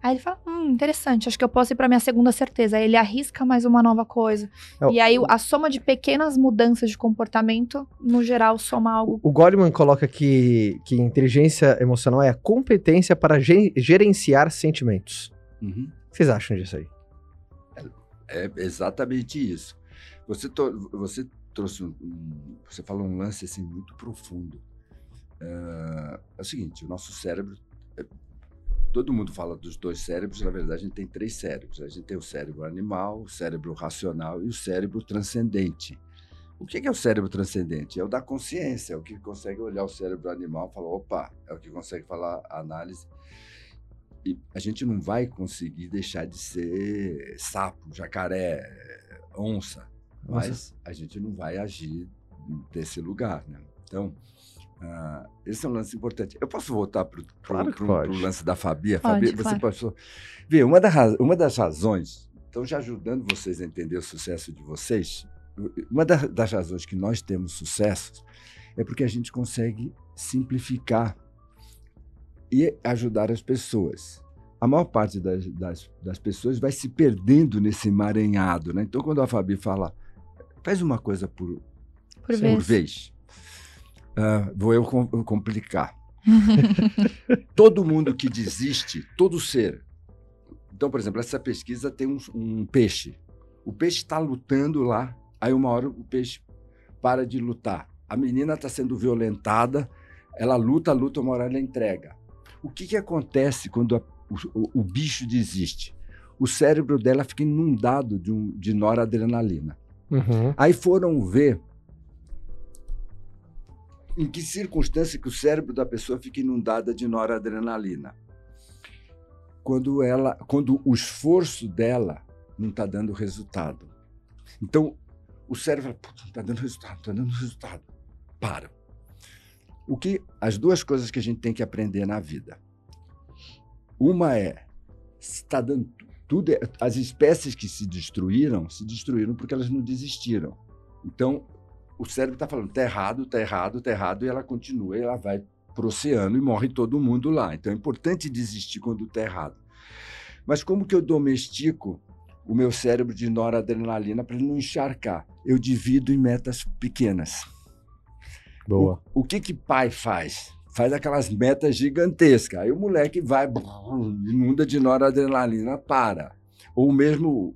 S2: Aí ele fala, hum, interessante, acho que eu posso ir pra minha segunda certeza. Aí ele arrisca mais uma nova coisa.
S1: É
S2: E aí a soma de pequenas mudanças de comportamento, no geral, soma algo.
S1: O Goleman coloca que, que inteligência emocional é a competência para gerenciar sentimentos.
S4: Uhum.
S1: O que vocês acham disso aí?
S4: É exatamente isso. Você, você trouxe um, um- Você falou um lance assim muito profundo. é, é o seguinte: o nosso cérebro. é- todo mundo fala dos dois cérebros, na verdade, a gente tem três cérebros. A gente tem o cérebro animal, o cérebro racional e o cérebro transcendente. O que que é o cérebro transcendente? É o da consciência, é o que consegue olhar o cérebro animal e falar: opa, é o que consegue falar a análise. E a gente não vai conseguir deixar de ser sapo, jacaré, onça,
S1: Nossa.
S4: mas a gente não vai agir desse lugar, né? Então, ah, esse é um lance importante. Eu posso voltar para o
S1: Claro
S4: lance da Fabi? A
S2: Pode,
S4: Fabi, você
S2: claro.
S4: passou. Vê, uma, da uma das razões, então já ajudando vocês a entender o sucesso de vocês, uma da- das razões que nós temos sucesso é porque a gente consegue simplificar e ajudar as pessoas. A maior parte das, das, das pessoas vai se perdendo nesse emaranhado, né? Então, quando a Fabi fala, faz uma coisa por,
S2: Por vez.
S4: por vez, ah, vou eu com- complicar. todo mundo que desiste, todo ser. Então, por exemplo, essa pesquisa tem um, um peixe. O peixe está lutando lá, aí uma hora o peixe para de lutar. A menina está sendo violentada, ela luta, luta, uma hora ela entrega. O que, que acontece quando a- o, o- bicho desiste? O cérebro dela fica inundado de, um, de noradrenalina.
S1: Uhum.
S4: Aí foram ver em que circunstância que o cérebro da pessoa fica inundada de noradrenalina. Quando ela, quando o esforço dela não está dando resultado. Então, o cérebro fala, "Putz, não está dando resultado, não está dando resultado. Para. O que as duas coisas que a gente tem que aprender na vida. Uma é está dando tudo, é- as espécies que se destruíram, se destruíram porque elas não desistiram. Então, o cérebro está falando, está errado, está errado, está errado, e ela continua, e ela vai para o oceano e morre todo mundo lá. Então, é importante desistir quando está errado. Mas como que eu domestico o meu cérebro de noradrenalina para ele não encharcar? Eu divido em metas pequenas.
S1: Boa.
S4: O, o que que pai faz? Faz aquelas metas gigantescas. Aí o moleque vai, inunda de noradrenalina, para. Ou mesmo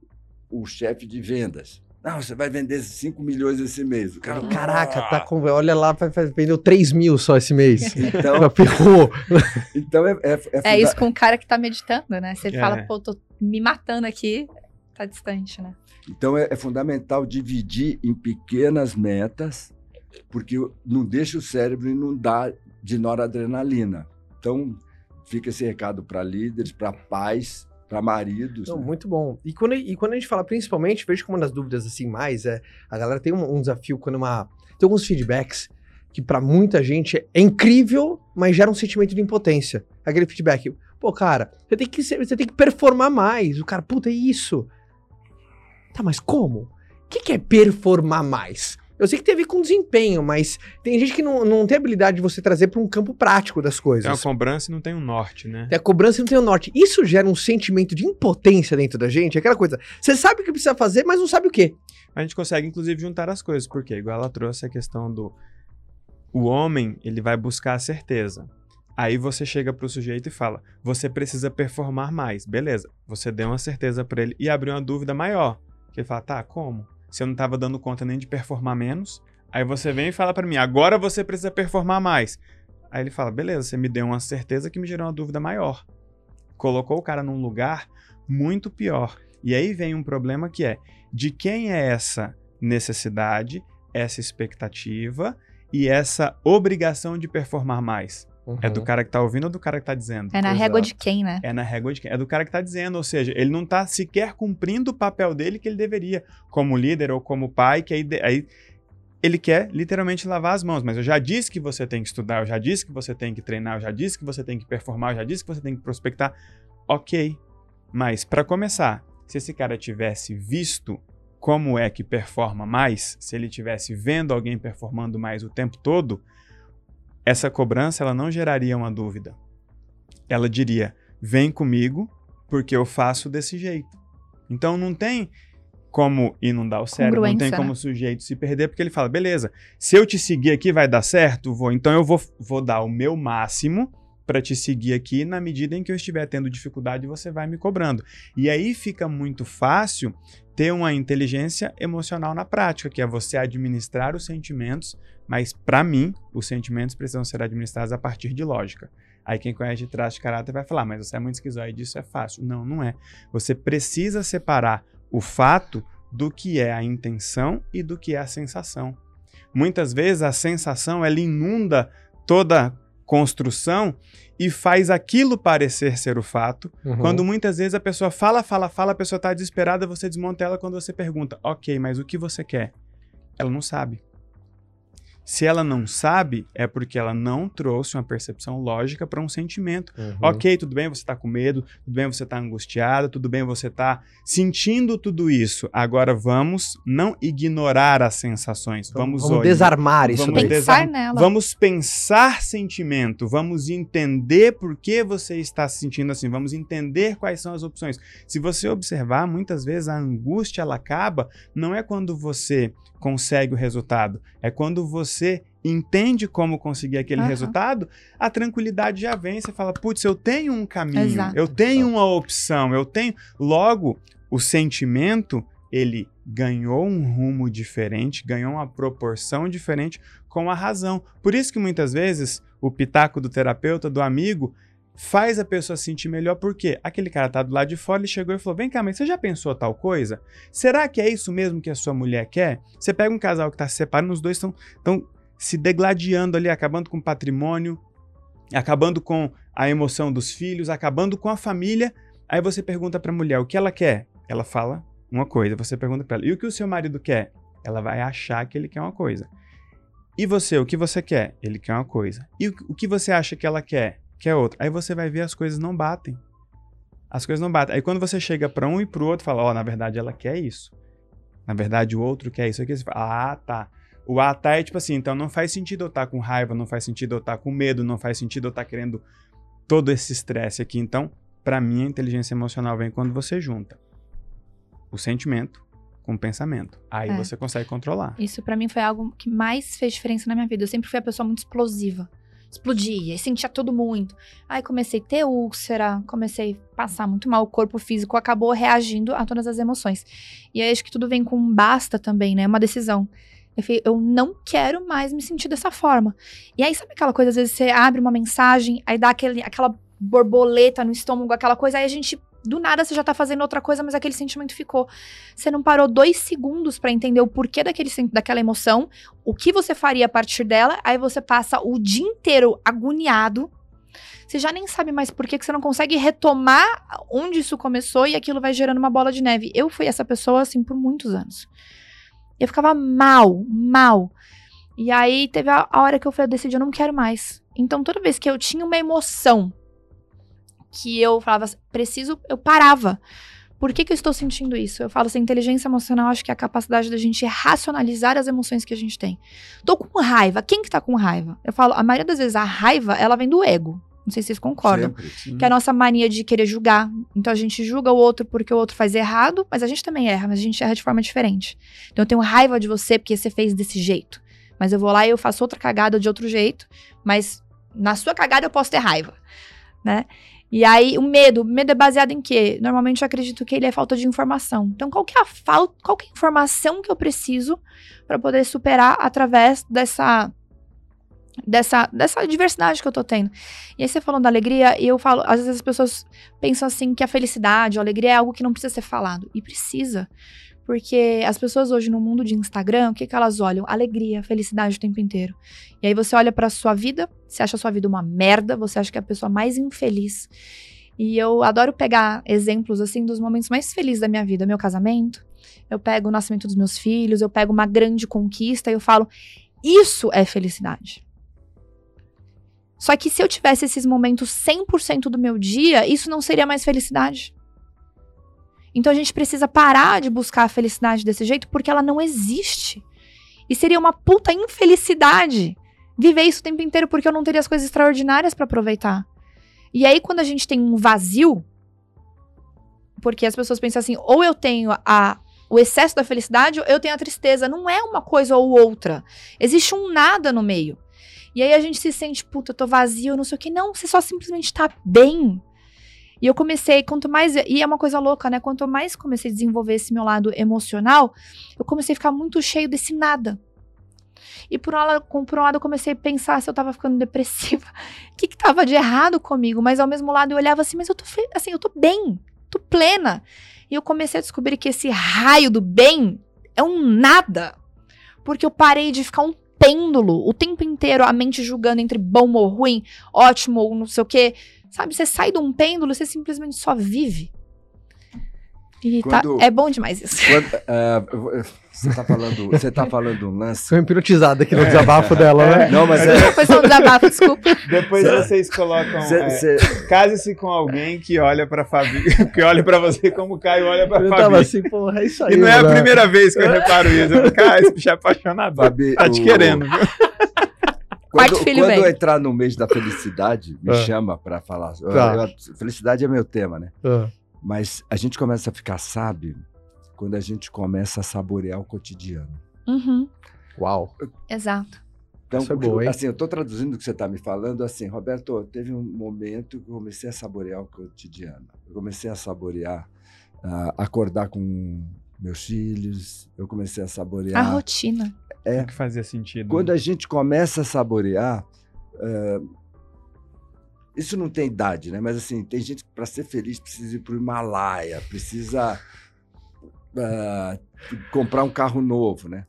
S4: o, o chefe de vendas. Não, você vai vender 5 milhões esse mês. O cara,
S1: Caraca, tá com. Olha lá, vai- vai- vendeu 3 mil só esse mês.
S4: Então,
S1: ferrou.
S4: então é, é, é
S2: É
S4: funda-
S2: isso com o cara que tá meditando, né? Você
S3: É.
S2: fala, pô, tô me matando aqui, tá distante, né?
S4: Então é, é fundamental dividir em pequenas metas, porque não deixa o cérebro inundar de noradrenalina. Então fica esse recado para líderes, para pais, para maridos.
S1: Não,
S4: né?
S1: muito bom. E quando, e quando a gente fala, principalmente, vejo que uma das dúvidas assim mais é a galera tem um, um desafio quando uma. Tem alguns feedbacks que pra muita gente é incrível, mas gera um sentimento de impotência. Aquele feedback, pô, cara, você tem que, você tem que performar mais. O cara, puta, é isso. Tá, mas como? O que, que é performar mais? Eu sei que tem a ver com desempenho, mas tem gente que não, não tem habilidade de você trazer pra um campo prático das coisas.
S3: Tem uma cobrança e não tem um norte, né?
S1: Tem a cobrança e não tem o norte. Isso gera um sentimento de impotência dentro da gente. Aquela coisa. Você sabe o que precisa fazer, mas não sabe o quê.
S3: A gente consegue, inclusive, juntar as coisas, porque, igual ela trouxe a questão do. O homem, ele vai buscar a certeza. Aí você chega pro sujeito e fala: você precisa performar mais. Beleza. Você deu uma certeza pra ele e abriu uma dúvida maior. Que ele fala: tá, como? Se eu não tava dando conta nem de performar menos. Aí você vem e fala pra mim: agora você precisa performar mais. Aí ele fala: beleza, você me deu uma certeza que me gerou uma dúvida maior. Colocou o cara num lugar muito pior. E aí vem um problema que é: de quem é essa necessidade, essa expectativa e essa obrigação de performar mais? É do cara que tá ouvindo ou do cara que tá dizendo?
S2: É na
S1: Exato.
S2: régua de quem, né?
S3: É na régua de quem? É do cara que tá dizendo, ou seja, ele não tá sequer cumprindo o papel dele que ele deveria, como líder ou como pai, que aí, aí ele quer literalmente lavar as mãos. Mas eu já disse que você tem que estudar, eu já disse que você tem que treinar, eu já disse que você tem que performar, eu já disse que você tem que prospectar. Ok. Mas, para começar, se esse cara tivesse visto como é que performa mais, se ele tivesse vendo alguém performando mais o tempo todo, essa cobrança ela não geraria uma dúvida. Ela diria: vem comigo, porque eu faço desse jeito. Então não tem como inundar o cérebro, não tem como
S2: né?
S3: o sujeito se perder, porque ele fala: beleza, se eu te seguir aqui vai dar certo, vou, então eu vou, vou dar o meu máximo para te seguir aqui na medida em que eu estiver tendo dificuldade, você vai me cobrando. E aí fica muito fácil ter uma inteligência emocional na prática, que é você administrar os sentimentos, mas para mim, os sentimentos precisam ser administrados a partir de lógica. Aí quem conhece de traço de caráter vai falar, mas você é muito esquizoide, isso é fácil. Não, não é. Você precisa separar o fato do que é a intenção e do que é a sensação. Muitas vezes a sensação ela inunda toda construção e faz aquilo parecer ser o fato, uhum. quando muitas vezes a pessoa fala, fala, fala, a pessoa está desesperada, você desmonta ela quando você pergunta, ok, mas o que você quer? Ela não sabe. Se ela não sabe, é porque ela não trouxe uma percepção lógica para um sentimento. Uhum. Ok, tudo bem, você está com medo, tudo bem, você está angustiado, tudo bem, você está sentindo tudo isso. Agora vamos não ignorar as sensações. Vamos,
S1: vamos desarmar isso.
S3: Vamos pensar nela. Vamos pensar sentimento. Vamos entender por que você está se sentindo assim. Vamos entender quais são as opções. Se você observar, muitas vezes a angústia ela acaba não é quando você consegue o resultado. É quando você entende como conseguir aquele uhum. resultado, a tranquilidade já vem. Você fala, putz, eu tenho um caminho, Exato. eu tenho uma opção, eu tenho. Logo, o sentimento ele ganhou um rumo diferente, ganhou uma proporção diferente com a razão. Por isso que muitas vezes o pitaco do terapeuta, do amigo, faz a pessoa se sentir melhor, porque aquele cara tá do lado de fora, ele chegou e falou: Vem cá, mas você já pensou tal coisa? Será que é isso mesmo que a sua mulher quer? Você pega um casal que tá se separando, os dois estão se degladiando ali, acabando com o patrimônio, acabando com a emoção dos filhos, acabando com a família. Aí você pergunta para a mulher o que ela quer. Ela fala uma coisa. Você pergunta para ela: E o que o seu marido quer? Ela vai achar que ele quer uma coisa. E você, o que você quer? Ele quer uma coisa. E o que você acha que ela quer? Quer outro. Aí você vai ver as coisas não batem. As coisas não batem. Aí quando você chega para um e para o outro, fala, ó, oh, na verdade ela quer isso. Na verdade o outro quer isso aqui. Você fala, ah, tá. O ah, tá é tipo assim, então não faz sentido eu estar tá com raiva, não faz sentido eu estar tá com medo, não faz sentido eu estar tá querendo todo esse estresse aqui. Então, para mim, a inteligência emocional vem quando você junta o sentimento com o pensamento. Aí é. você consegue controlar.
S2: Isso para mim foi algo que mais fez diferença na minha vida. Eu sempre fui a pessoa muito explosiva explodia e sentia tudo muito. Aí comecei a ter úlcera, comecei a passar muito mal, o corpo físico acabou reagindo a todas as emoções. E aí acho que tudo vem com um basta também, né? Uma decisão. Eu falei, eu não quero mais me sentir dessa forma. E aí, sabe aquela coisa, às vezes você abre uma mensagem, aí dá aquele, aquela borboleta no estômago, aquela coisa, aí a gente do nada você já tá fazendo outra coisa, mas aquele sentimento ficou. Você não parou dois segundos para entender o porquê daquele, daquela emoção, o que você faria a partir dela, aí você passa o dia inteiro agoniado. Você já nem sabe mais por que, que você não consegue retomar onde isso começou e aquilo vai gerando uma bola de neve. Eu fui essa pessoa assim por muitos anos. Eu ficava mal, mal. E aí teve a, a hora que eu falei, eu decidi, eu não quero mais. Então toda vez que eu tinha uma emoção que eu falava, preciso, eu parava. Por que, que eu estou sentindo isso? Eu falo assim, inteligência emocional, acho que é a capacidade da gente racionalizar as emoções que a gente tem. Tô com raiva. Quem que tá com raiva? Eu falo, a maioria das vezes a raiva, ela vem do ego. Não sei se vocês concordam. Sempre, que é a nossa mania de querer julgar. Então a gente julga o outro porque o outro faz errado, mas a gente também erra, mas a gente erra de forma diferente. Então eu tenho raiva de você porque você fez desse jeito. Mas eu vou lá e eu faço outra cagada de outro jeito, mas na sua cagada eu posso ter raiva, né? E aí, o medo. O medo é baseado em quê? Normalmente eu acredito que ele é falta de informação. Então, qual que é a falta, qual que é a informação que eu preciso para poder superar através dessa dessa, dessa diversidade que eu tô tendo. E aí você falando da alegria, e eu falo, às vezes as pessoas pensam assim que a felicidade, a alegria é algo que não precisa ser falado. E precisa. Porque as pessoas hoje no mundo de Instagram, o que, que elas olham? Alegria, felicidade o tempo inteiro. E aí você olha para sua vida, você acha a sua vida uma merda, você acha que é a pessoa mais infeliz. E eu adoro pegar exemplos assim dos momentos mais felizes da minha vida, meu casamento. Eu pego o nascimento dos meus filhos, eu pego uma grande conquista e eu falo: isso é felicidade. Só que se eu tivesse esses momentos 100% do meu dia, isso não seria mais felicidade. Então a gente precisa parar de buscar a felicidade desse jeito porque ela não existe. E seria uma puta infelicidade viver isso o tempo inteiro porque eu não teria as coisas extraordinárias para aproveitar. E aí quando a gente tem um vazio, porque as pessoas pensam assim, ou eu tenho a o excesso da felicidade ou eu tenho a tristeza, não é uma coisa ou outra. Existe um nada no meio. E aí a gente se sente, puta, eu tô vazio, não sei o que. Não, você só simplesmente tá bem. E eu comecei, quanto mais. E é uma coisa louca, né? Quanto mais comecei a desenvolver esse meu lado emocional, eu comecei a ficar muito cheio desse nada. E por um lado, por um lado eu comecei a pensar se eu tava ficando depressiva. O que que tava de errado comigo? Mas ao mesmo lado eu olhava assim, mas eu tô, assim, eu tô bem, tô plena. E eu comecei a descobrir que esse raio do bem é um nada. Porque eu parei de ficar um pêndulo o tempo inteiro, a mente julgando entre bom ou ruim, ótimo ou não sei o quê. Sabe, você sai de um pêndulo, você simplesmente só vive. E Quando, tá, é bom demais isso. Quando, uh,
S4: você está falando, você tá falando um lance.
S1: Foi hipnotizado aqui no é. desabafo dela, né?
S2: Não, mas é. Foi só um desabafo, desculpa.
S3: Depois cê, vocês colocam. é, Case-se com alguém que olha para Fabi, que olha para você como Caio olha para Fabi. Eu tava
S1: assim, porra, é isso aí.
S3: E não é a primeira vez que eu reparo isso. Eu cara, esse bicho é apaixonado. Fabi, tá te o... querendo, viu?
S4: Quando, quando eu entrar no mês da felicidade, me ah. chama para falar. Tá. Eu, felicidade é meu tema, né? Ah. Mas a gente começa a ficar sábio quando a gente começa a saborear o cotidiano.
S2: Uhum.
S1: Uau.
S2: Exato.
S4: Então, Isso é boa, hein? assim, eu estou traduzindo o que você está me falando assim, Roberto, teve um momento que eu comecei a saborear o cotidiano. Eu comecei a saborear, uh, acordar com meus filhos, eu comecei a saborear...
S2: A rotina.
S3: É. O que fazia sentido.
S4: Quando né? a gente começa a saborear... Uh, isso não tem idade, né? Mas assim, tem gente que para ser feliz precisa ir para o Himalaia, precisa uh, comprar um carro novo, né?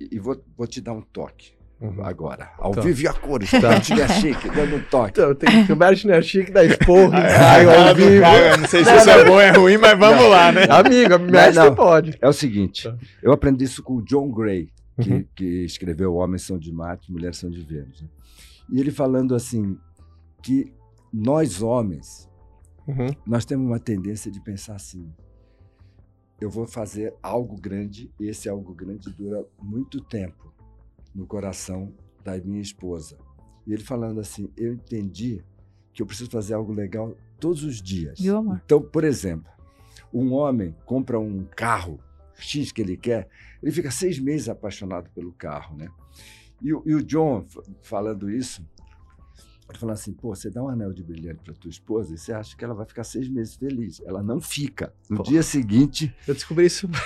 S4: E, e vou, vou te dar um toque. Uhum. Agora, ao tá. vivo e a cores, tá. Bert Chique, dando um toque.
S1: Então, tem que o Bert Chique da esporro, Caio ao vivo.
S3: Caio, não sei se isso é bom ou é ruim, mas vamos não. lá, né?
S1: Amigo, a mestre pode.
S4: É o seguinte, tá. eu aprendi isso com o John Gray, que, uhum. que escreveu Homens são de Marte, Mulheres são de Vênus. Né? E ele falando assim, que nós homens, uhum. nós temos uma tendência de pensar assim, eu vou fazer algo grande e esse algo grande dura muito tempo no coração da minha esposa. E ele falando assim, eu entendi que eu preciso fazer algo legal todos os dias.
S2: Viu, amor?
S4: Então, por exemplo, um homem compra um carro X que ele quer, ele fica seis meses apaixonado pelo carro, né? E, e o John falando isso, ele falou assim, pô, você dá um anel de brilhante para tua esposa e você acha que ela vai ficar seis meses feliz. Ela não fica. No pô. dia seguinte...
S1: Eu descobri isso...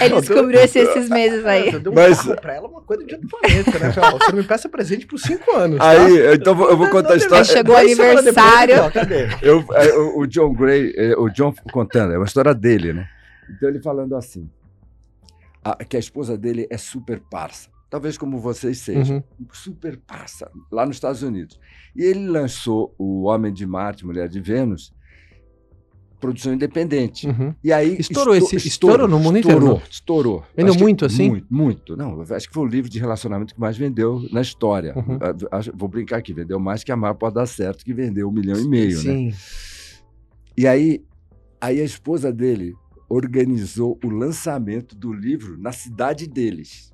S2: Ele descobriu esse, esses meses aí.
S1: Eu dei um Mas... pra ela uma coisa de outro planeta, né? Você me peça presente por cinco anos.
S4: Tá? Aí, então eu vou contar a história.
S2: Chegou o aniversário. Depois?
S4: Eu, é, o, John Gray, é, o John contando, é uma história dele, né? Então ele falando assim, a, que a esposa dele é super parça talvez como vocês sejam, uhum. super passa, lá nos Estados Unidos. E ele lançou O Homem de Marte, Mulher de Vênus, produção independente.
S1: Uhum.
S4: E aí
S1: estourou esse estourou, estourou no mundo
S4: estourou,
S1: inteiro.
S4: Estourou.
S1: Vendeu muito assim?
S4: Muito, muito. Não, acho que foi o livro de relacionamento que mais vendeu na história. Uhum. Vou brincar aqui, vendeu mais que a Mar pode dar certo, que vendeu um milhão e meio, né? Sim. né? E aí, aí a esposa dele organizou o lançamento do livro na cidade deles.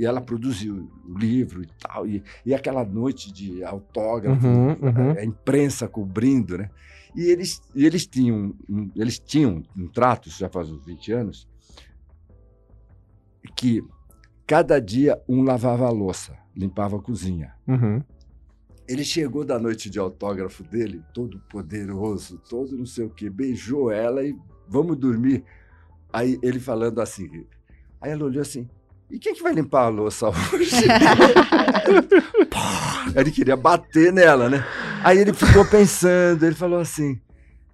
S4: E ela produziu o livro e tal. E, e aquela noite de autógrafo, uhum, uhum. A, a, imprensa cobrindo, né? E eles, e eles tinham um, eles tinham um trato, já faz uns 20 anos, que cada dia um lavava a louça, limpava a cozinha.
S1: Uhum.
S4: Ele chegou da noite de autógrafo dele, todo poderoso, todo não sei o quê, beijou ela e vamos dormir. Aí ele falando assim. Aí ela olhou assim: e quem que vai limpar a louça hoje? ele queria bater nela, né? Aí ele ficou pensando, ele falou assim: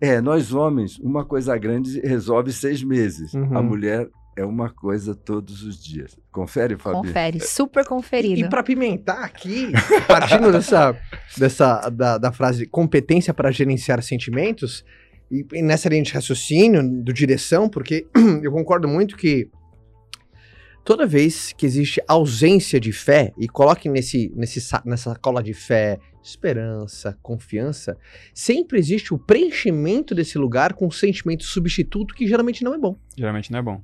S4: é, nós homens, uma coisa grande resolve seis meses. Uhum. A mulher é uma coisa todos os dias. Confere, Fabi?
S2: Confere, super conferido.
S1: E, e para pimentar aqui, partindo dessa, dessa da, da frase competência para gerenciar sentimentos, e, e nessa linha de raciocínio, do direção, porque eu concordo muito que toda vez que existe ausência de fé, e coloque nesse, nesse, nessa cola de fé esperança, confiança, sempre existe o preenchimento desse lugar com um sentimento substituto que geralmente não é bom.
S3: Geralmente não é bom.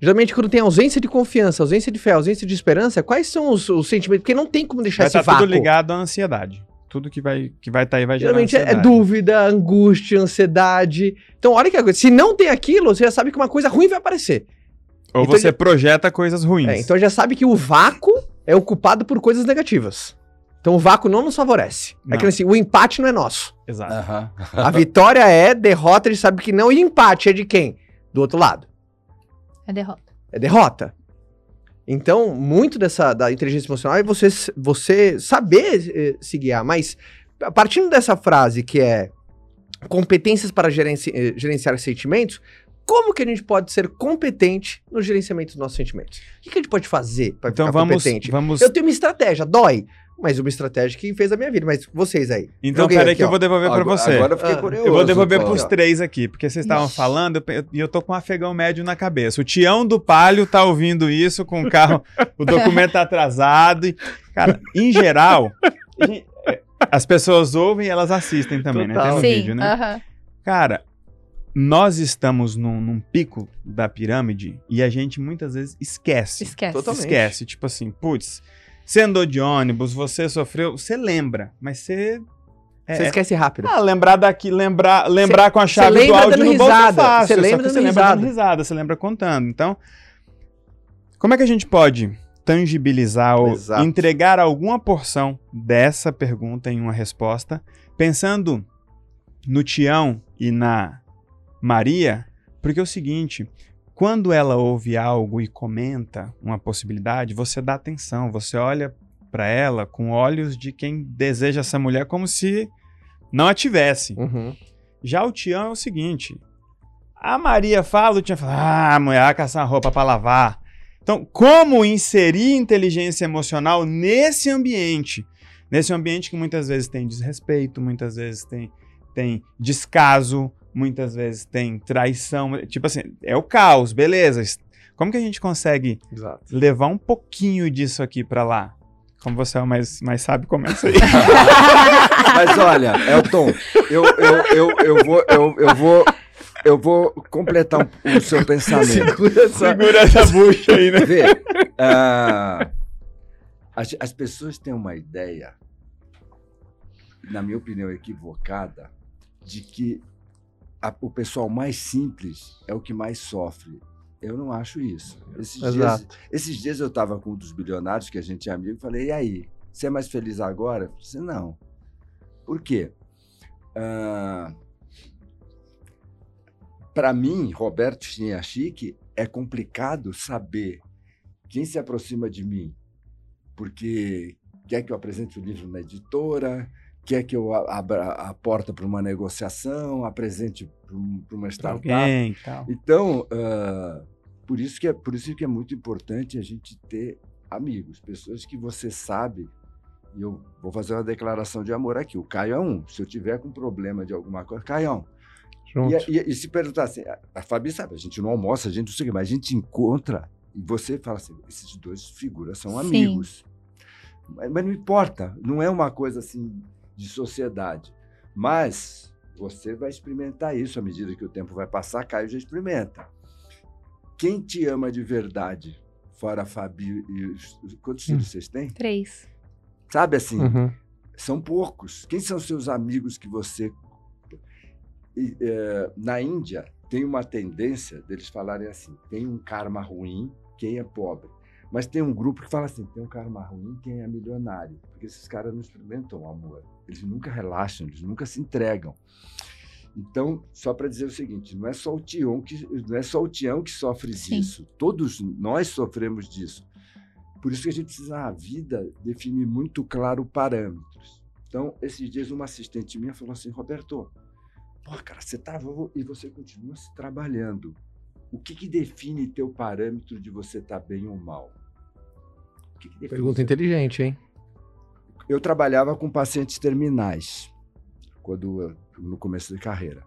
S1: Geralmente, quando tem ausência de confiança, ausência de fé, ausência de esperança, quais são os, os sentimentos? Porque não tem como deixar vai esse tá vácuo.
S3: tudo ligado à ansiedade. Tudo que vai que vai estar tá aí vai
S1: Geralmente gerar Geralmente é dúvida, angústia, ansiedade. Então, olha que coisa. Se não tem aquilo, você já sabe que uma coisa ruim vai aparecer.
S3: Ou
S1: Então
S3: você
S1: já-
S3: projeta coisas ruins.
S1: É, então já sabe que o vácuo é ocupado por coisas negativas. Então o vácuo não nos favorece. É
S3: Não.
S1: que assim, o empate não é nosso.
S3: Exato.
S4: Aham.
S1: A vitória é derrota, a gente sabe que não. E empate é de quem? Do outro lado.
S2: É derrota.
S1: É derrota. Então, muito dessa da inteligência emocional é você, você saber eh, se guiar. Mas, a partindo dessa frase que é competências para gerenci- eh, gerenciar sentimentos, como que a gente pode ser competente no gerenciamento dos nossos sentimentos? O que, que a gente pode fazer para
S3: Então
S1: ficar
S3: vamos,
S1: competente?
S3: vamos.
S1: Eu tenho uma estratégia, dói, mas uma estratégia que fez a minha vida. Mas vocês aí.
S3: Então peraí
S1: aqui,
S3: que eu
S1: ó.
S3: vou devolver pra
S4: Agora-
S3: você.
S4: Agora eu fiquei
S1: Ah,
S4: curioso.
S3: Eu vou devolver
S4: Paulo.
S3: pros três aqui, porque vocês estavam falando eu e eu, tô com um afegão médio na cabeça. O Tião do Palio tá ouvindo isso com o carro, o documento tá atrasado. E, cara, em geral, as pessoas ouvem e elas assistem também, né? Tem
S1: Total.
S3: no
S2: Sim.
S3: vídeo, né?
S2: aham.
S3: Cara, nós estamos num, num pico da pirâmide e a gente muitas vezes esquece.
S2: Esquece.
S1: Totalmente.
S3: Esquece. Tipo assim, putz, você andou de ônibus, você sofreu, você lembra, mas você. É,
S1: Você esquece rápido.
S3: ah, lembrar daqui, lembrar, lembrar com a
S1: cê
S3: chave do áudio no bolso é fácil.
S1: cê
S3: só
S1: lembra dando
S3: você lembra
S1: risada.
S3: dando risada, você lembra contando. Então, como é que a gente pode tangibilizar ou
S1: Exato.
S3: entregar alguma porção dessa pergunta em uma resposta, pensando no Tião e na Maria? Porque é o seguinte, quando ela ouve algo e comenta uma possibilidade, você dá atenção, você olha para ela com olhos de quem deseja essa mulher como se não a tivesse.
S1: Uhum.
S3: Já o Tião é o seguinte: a Maria fala, o Tião fala, ah, a mulher vai caçar roupa pra lavar. Então, como inserir inteligência emocional nesse ambiente? Nesse ambiente que muitas vezes tem desrespeito, muitas vezes tem, tem descaso, muitas vezes tem traição. Tipo assim, é o caos, beleza. Como que a gente consegue
S1: Exato.
S3: levar um pouquinho disso aqui pra lá? Como você é o mais, mais sabe, começa aí.
S4: Mas olha, Elton, eu, eu, eu, eu, vou, eu, eu, vou, eu vou completar o seu pensamento.
S1: Segura essa.
S3: Segura essa bucha aí, né?
S4: Vê, ah, as, as pessoas têm uma ideia, na minha opinião equivocada, de que a- o pessoal mais simples é o que mais sofre. Eu não acho isso. Esses, dias,
S1: Exato.
S4: esses dias eu estava com um dos bilionários, que a gente é amigo, e falei, e aí, você é mais feliz agora? Eu disse, não. Por quê? Para mim, Roberto Chiniachique, é complicado saber quem se aproxima de mim, porque quer que eu apresente o livro na editora, quer que eu abra a porta para uma negociação, apresente para uma startup.
S3: alguém tal.
S4: Então, ah, por, isso que é, por isso que é muito importante a gente ter amigos, pessoas que você sabe. E eu vou fazer uma declaração de amor aqui. O Caio é um. Se eu tiver com problema de alguma coisa, Caião.
S1: Junto.
S4: E, e- e se perguntar assim, a, a Fabi sabe, a gente não almoça, a gente não sei o quê, mas a gente encontra e você fala assim: esses dois figuras são
S2: Sim.
S4: amigos. Mas, mas não importa, não é uma coisa assim de sociedade. Mas você vai experimentar isso à medida que o tempo vai passar, Caio já experimenta. Quem te ama de verdade, fora a Fabi e os, quantos filhos vocês têm?
S2: Três.
S4: Sabe assim,
S1: Uhum.
S4: são poucos. Quem são seus amigos que você. E, eh, na Índia, tem uma tendência deles falarem assim: tem um karma ruim quem é pobre. Mas tem um grupo que fala assim: tem um karma ruim quem é milionário. Porque esses caras não experimentam o amor. Eles nunca relaxam, eles nunca se entregam. Então, só para dizer o seguinte, não é só o Tião que não é só o Tião que sofre
S2: Sim.
S4: disso. Todos nós sofremos disso. Por isso que a gente precisa na vida definir muito claro parâmetros. Então, esses dias uma assistente minha falou assim, Roberto, pô, cara, você tava e você continua se trabalhando. O que, que define teu parâmetro de você estar bem ou mal? O que que
S1: Pergunta inteligente, hein?
S4: Eu trabalhava com pacientes terminais quando no começo da carreira.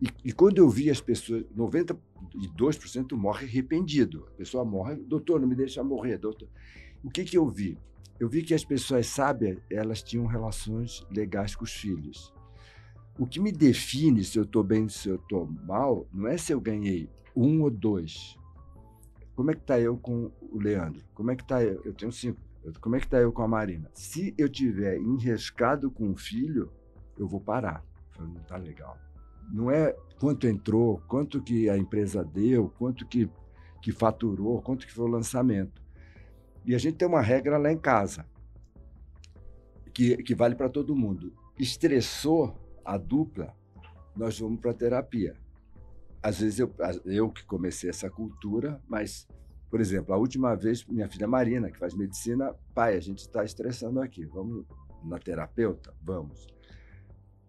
S4: E, e quando eu vi as pessoas, 92% morre arrependido. A pessoa morre, doutor, não me deixa morrer, doutor. O que que eu vi? Eu vi que as pessoas sábias, elas tinham relações legais com os filhos. O que me define se eu estou bem, se eu estou mal, não é se eu ganhei um ou dois. Como é que tá eu com o Leandro? Como é que tá eu? Eu tenho cinco. Como é que tá eu com a Marina? Se eu tiver enrescado com o filho, eu vou parar. Falo, Não tá legal. Não é quanto entrou, quanto que a empresa deu, quanto que que faturou, quanto que foi o lançamento. E a gente tem uma regra lá em casa, que, que vale para todo mundo. Estressou a dupla, nós vamos para terapia. Às vezes eu, eu que comecei essa cultura, mas, por exemplo, a última vez, minha filha Marina, que faz medicina, pai, a gente está estressando aqui, vamos na terapeuta? Vamos.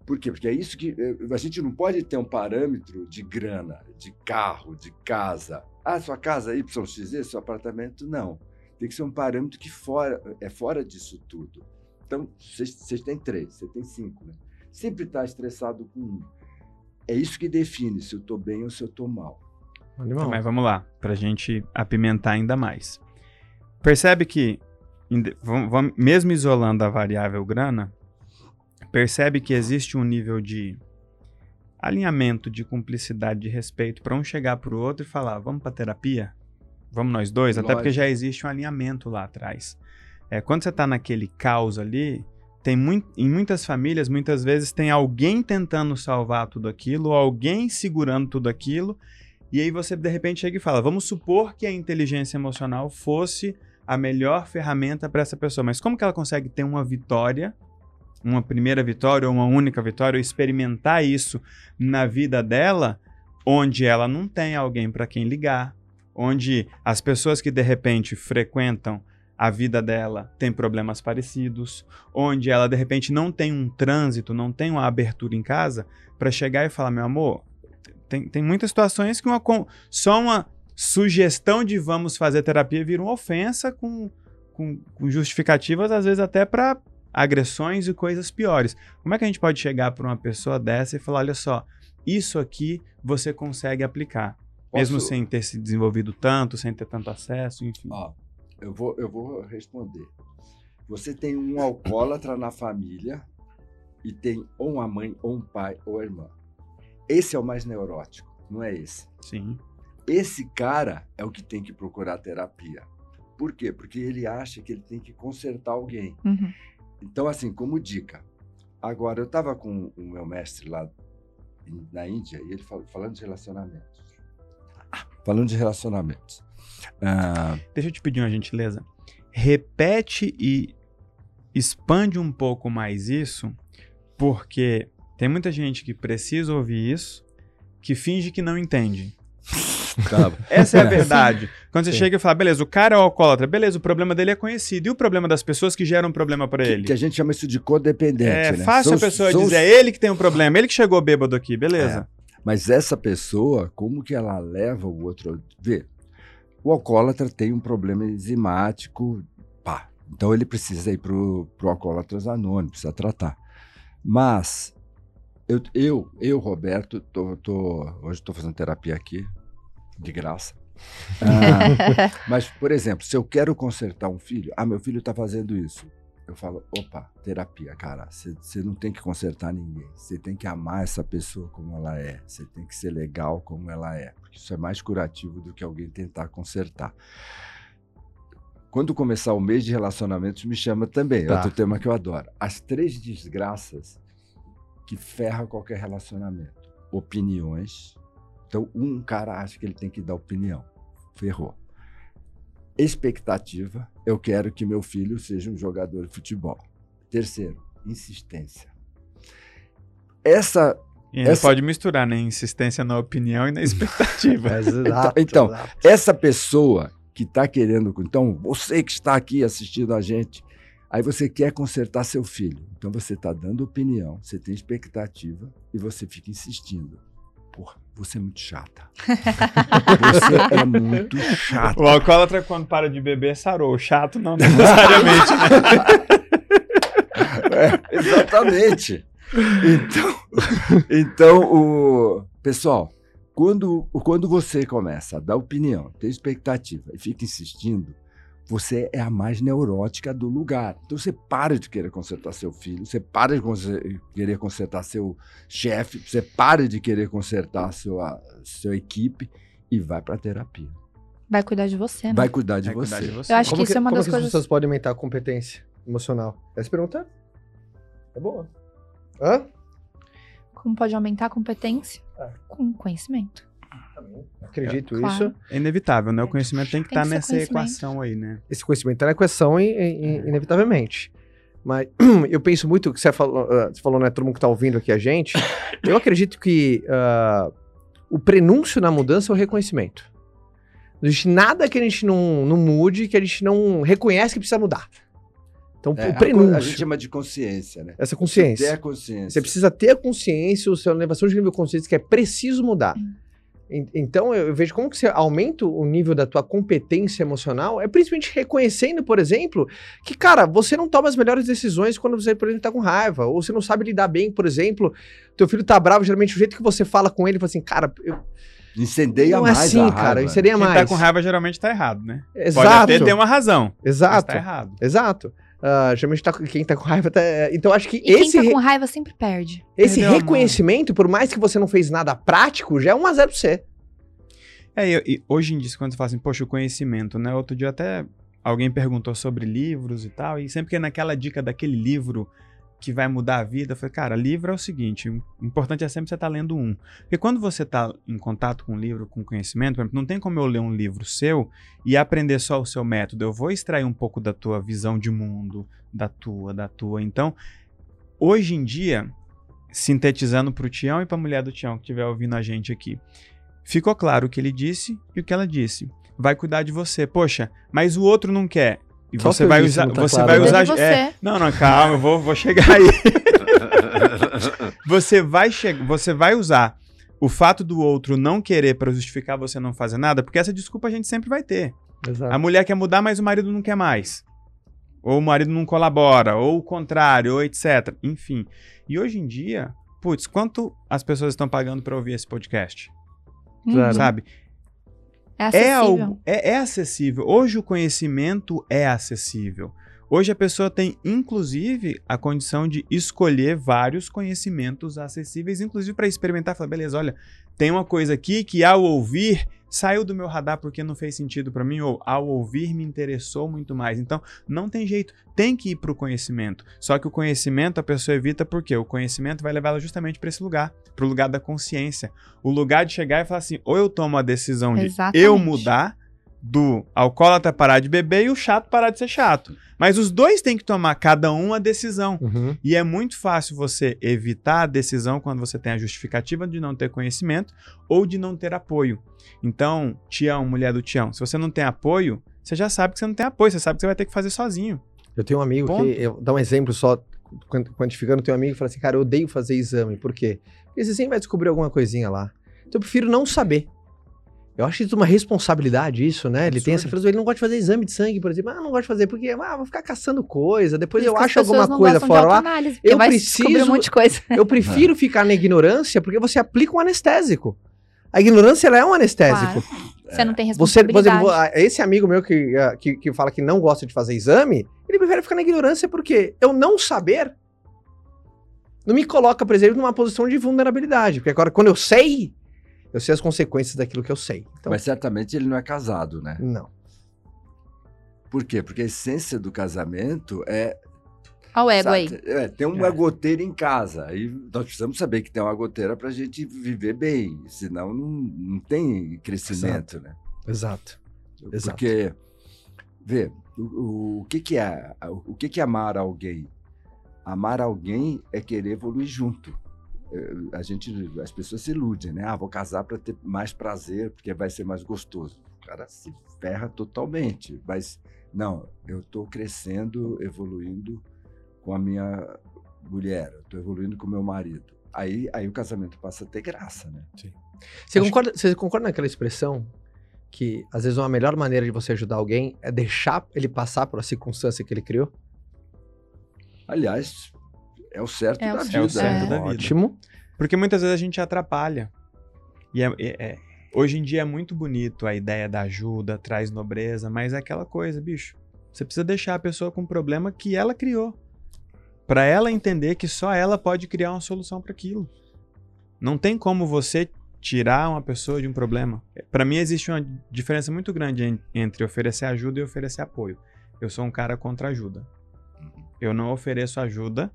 S4: Por quê? Porque é isso que. Eh, a gente não pode ter um parâmetro de grana, de carro, de casa. Ah, sua casa é YXZ, seu apartamento, não. Tem que ser um parâmetro que fora, é fora disso tudo. Então, vocês têm três, você tem cinco, né? Sempre está estressado com um. É isso que define se eu estou bem ou se eu estou mal.
S3: Animal. Mas vamos lá, para a gente apimentar ainda mais. Percebe que, mesmo isolando a variável grana, percebe que existe um nível de alinhamento, de cumplicidade, de respeito para um chegar para o outro e falar: vamos para terapia? Vamos nós dois? Lógico. Até porque já existe um alinhamento lá atrás. É, quando você está naquele caos ali, tem muito, em muitas famílias, muitas vezes tem alguém tentando salvar tudo aquilo, alguém segurando tudo aquilo, e aí você de repente chega e fala: vamos supor que a inteligência emocional fosse a melhor ferramenta para essa pessoa, mas como que ela consegue ter uma vitória, uma primeira vitória ou uma única vitória, ou experimentar isso na vida dela, onde ela não tem alguém para quem ligar, onde as pessoas que de repente frequentam a vida dela tem problemas parecidos, onde ela de repente não tem um trânsito, não tem uma abertura em casa para chegar e falar: meu amor, tem, tem muitas situações que uma, só uma sugestão de vamos fazer terapia vira uma ofensa com, com, com justificativas, às vezes até para agressões e coisas piores. Como é que a gente pode chegar para uma pessoa dessa e falar: olha só, isso aqui você consegue aplicar? Posso... Mesmo sem ter se desenvolvido tanto, sem ter tanto acesso, enfim.
S4: Eu vou, eu vou responder. Você tem um alcoólatra na família e tem ou uma mãe, ou um pai, ou uma irmã. Esse é o mais neurótico, não é esse?
S3: Sim.
S4: Esse cara é o que tem que procurar terapia. Por quê? Porque ele acha que ele tem que consertar alguém. Uhum. Então, assim, como dica. Agora, eu estava com o meu mestre lá na Índia e ele falando de relacionamentos. Falando de relacionamentos.
S3: Ah, Deixa eu te pedir uma gentileza. Repete e expande um pouco mais isso, porque tem muita gente que precisa ouvir isso, que finge que não entende. Tá. Essa é a verdade. Quando você Sim. chega e fala, beleza, o cara é o alcoólatra, beleza, o problema dele é conhecido. E o problema das pessoas que geram um problema para ele?
S4: Que a gente chama isso de codependente. É
S3: né? fácil são, a pessoa são... dizer, é ele que tem um problema, ele que chegou bêbado aqui, beleza.
S4: É. Mas essa pessoa, como que ela leva o outro? Vê, o alcoólatra tem um problema enzimático, pá. Então ele precisa ir para o alcoólatras anônimos, precisa tratar. Mas eu, eu, eu Roberto, tô, tô hoje estou fazendo terapia aqui, de graça. Ah, mas, por exemplo, se eu quero consertar um filho, ah, meu filho está fazendo isso eu falo, opa, terapia, cara. Você não tem que consertar ninguém. Você tem que amar essa pessoa como ela é. Você tem que ser legal como ela é. Porque isso é mais curativo do que alguém tentar consertar. Quando começar o mês de relacionamentos, me chama também. É tá. Outro tema que eu adoro. As três desgraças que ferram qualquer relacionamento. Opiniões. Então, um cara acha que ele tem que dar opinião. Ferrou expectativa, eu quero que meu filho seja um jogador de futebol. Terceiro, insistência. Essa.
S3: E essa... pode misturar, né? Insistência na opinião e na expectativa.
S4: exato, então, exato. essa pessoa que está querendo. Então, você que está aqui assistindo a gente, aí você quer consertar seu filho. Então, você está dando opinião, você tem expectativa e você fica insistindo porra, você é muito chata. você é muito chata.
S3: O alcoólatra, quando para de beber, sarou. Chato não necessariamente, né?
S4: É, exatamente. Então, então o pessoal, quando, quando você começa a dar opinião, ter expectativa e fica insistindo, você é a mais neurótica do lugar. Então você para de querer consertar seu filho, você para de querer consertar seu chefe, você para de querer consertar sua, sua equipe e vai para terapia.
S2: Vai cuidar de você, né?
S4: Vai cuidar de, vai você. Cuidar de você.
S2: Eu acho como que isso é uma
S1: como
S2: das coisas.
S1: as pessoas podem aumentar a competência emocional? Essa pergunta é boa. Hã?
S2: Como pode aumentar a competência? É. Com conhecimento.
S1: Também. acredito
S2: Claro.
S1: isso.
S3: É inevitável, né? O conhecimento tem que
S2: Tem
S3: estar
S2: que ser
S3: nessa equação aí, né?
S1: Esse conhecimento tá na equação, in- in- inevitavelmente. Mas eu penso muito que você falou, ah, você falou, né? Todo mundo que tá ouvindo aqui a gente. Eu acredito que ah, o prenúncio na mudança é o reconhecimento. Não existe nada que a gente não, não mude, que a gente não reconhece que precisa mudar. Então,
S4: É,
S1: o prenúncio,
S4: A, gente chama de consciência, né?
S1: essa consciência.
S4: Ter a consciência.
S1: Você precisa ter a consciência, o seu elevação de nível de consciência, que é preciso mudar. En- Então, eu vejo como que você aumenta o nível da tua competência emocional, é principalmente reconhecendo, por exemplo, que, cara, você não toma as melhores decisões quando você, por exemplo, tá com raiva, ou você não sabe lidar bem, por exemplo, teu filho tá bravo, geralmente o jeito que você fala com ele, fala assim, cara, eu,
S4: Incendeia
S1: não é
S4: mais
S1: assim,
S4: a
S1: cara,
S4: raiva.
S1: incendeia
S3: Quem
S1: mais.
S3: tá com raiva geralmente tá errado, né? Pode
S1: Exato,
S3: até ter uma razão, mas
S1: exato,
S3: tá errado.
S1: exato. Ah, geralmente tá, quem tá com raiva tá... Então, acho que
S2: E
S1: esse,
S2: quem tá com raiva sempre perde.
S1: esse
S3: Perdeu
S1: reconhecimento, por mais que você não fez nada prático, já é um a zero pra você.
S3: É, e, e hoje em dia, quando você fala assim, poxa, o conhecimento, né? Outro dia até alguém perguntou sobre livros e tal, e sempre que é naquela dica daquele livro que vai mudar a vida, eu falei, cara, livro é o seguinte, o importante é sempre você estar lendo um. Porque quando você está em contato com um livro, com conhecimento, por exemplo, não tem como eu ler um livro seu e aprender só o seu método. Eu vou extrair um pouco da tua visão de mundo, da tua, da tua. Então, hoje em dia, sintetizando para o Tião e para a mulher do Tião que estiver ouvindo a gente aqui, ficou claro o que ele disse e o que ela disse. Vai cuidar de você. Poxa, mas o outro não quer. E
S1: Só
S3: você vai usar,
S1: não tá
S3: você
S1: claro,
S3: vai
S1: né?
S3: usar, é,
S2: você.
S3: não, não, calma, eu vou, vou chegar aí. você vai che você vai usar o fato do outro não querer para justificar você não fazer nada, porque essa desculpa a gente sempre vai ter.
S1: Exato.
S3: A mulher quer mudar, mas o marido não quer mais. Ou o marido não colabora, ou o contrário, ou etc. Enfim. E hoje em dia, putz, quanto as pessoas estão pagando para ouvir esse podcast?
S1: Claro.
S3: Sabe?
S2: É
S3: É,
S2: acessível.
S3: algo, é, é acessível. Hoje o conhecimento é acessível. Hoje a pessoa tem, inclusive, a condição de escolher vários conhecimentos acessíveis, inclusive para experimentar. Falar, beleza, olha, tem uma coisa aqui que ao ouvir saiu do meu radar porque não fez sentido para mim, ou ao ouvir me interessou muito mais. Então, não tem jeito, tem que ir para o conhecimento. Só que o conhecimento a pessoa evita porque o conhecimento vai levá-la justamente para esse lugar, para o lugar da consciência. O lugar de chegar e falar assim: ou eu tomo a decisão de
S2: Exatamente.
S3: eu mudar, do alcoólatra parar de beber e o chato parar de ser chato. Mas os dois têm que tomar cada um a decisão.
S1: Uhum.
S3: E é muito fácil você evitar a decisão quando você tem a justificativa de não ter conhecimento ou de não ter apoio. Então, Tião, mulher do Tião, se você não tem apoio, você já sabe que você não tem apoio, você sabe que você vai ter que fazer sozinho.
S1: Eu tenho um amigo
S3: Ponto.
S1: que, eu dar um exemplo só, quant- quantificando, tenho um amigo que fala assim, cara, eu odeio fazer exame, por quê? Porque você sempre vai descobrir alguma coisinha lá. Então eu prefiro não saber. Eu acho isso uma responsabilidade, isso, né? Ele tem essa filosofia, ele não gosta de fazer exame de sangue, por exemplo. Ah, não gosto de fazer, porque ah, vou ficar caçando coisa, depois eu acho alguma coisa fora lá. Eu preciso-
S2: um monte de coisa.
S1: Eu prefiro ficar na ignorância porque você aplica um anestésico. A ignorância, ela é um anestésico.
S2: Você não tem
S1: Você, por exemplo,
S2: responsabilidade.
S1: ah, esse amigo meu que, que, que fala que não gosta de fazer exame, ele prefere ficar na ignorância porque eu não saber não me coloca, por exemplo, numa posição de vulnerabilidade. Porque agora, quando eu sei, eu sei as consequências daquilo que eu sei. Então,
S4: Mas certamente ele não é casado, né?
S1: não.
S4: Por quê? Porque a essência do casamento é.
S2: Olha o ego aí.
S4: é, tem uma
S3: É.
S4: goteira em casa. Aí nós precisamos saber que tem uma goteira para a gente viver bem. Senão não, não tem crescimento, né?
S1: Exato. Exato.
S4: Porque, vê, o, o, o que, que é o que, que é amar alguém? Amar alguém é querer evoluir junto. Eh, A gente, as pessoas se iludem, né? Ah, vou casar para ter mais prazer, porque vai ser mais gostoso. O cara se ferra totalmente. Mas não, eu estou crescendo, evoluindo com a minha mulher, eu estou evoluindo com o meu marido. Aí, aí o casamento passa a ter graça, né?
S1: Você
S3: Acho
S1: concorda, você concorda naquela expressão que, às vezes, uma melhor maneira de você ajudar alguém é deixar ele passar por a circunstância que ele criou?
S4: Aliás, é o certo
S2: É o
S4: da
S2: certo.
S4: vida.
S3: É o certo
S4: né?
S3: da vida.
S1: Ótimo.
S3: Porque muitas vezes a gente atrapalha. E é- é- é- hoje em dia é muito bonito a ideia da ajuda, traz nobreza, mas é aquela coisa, bicho. Você precisa deixar a pessoa com um problema que ela criou. Pra ela entender que só ela pode criar uma solução para aquilo. Não tem como você tirar uma pessoa de um problema. Pra mim existe uma diferença muito grande en- entre oferecer ajuda e oferecer apoio. Eu sou um cara contra ajuda. Eu não ofereço ajuda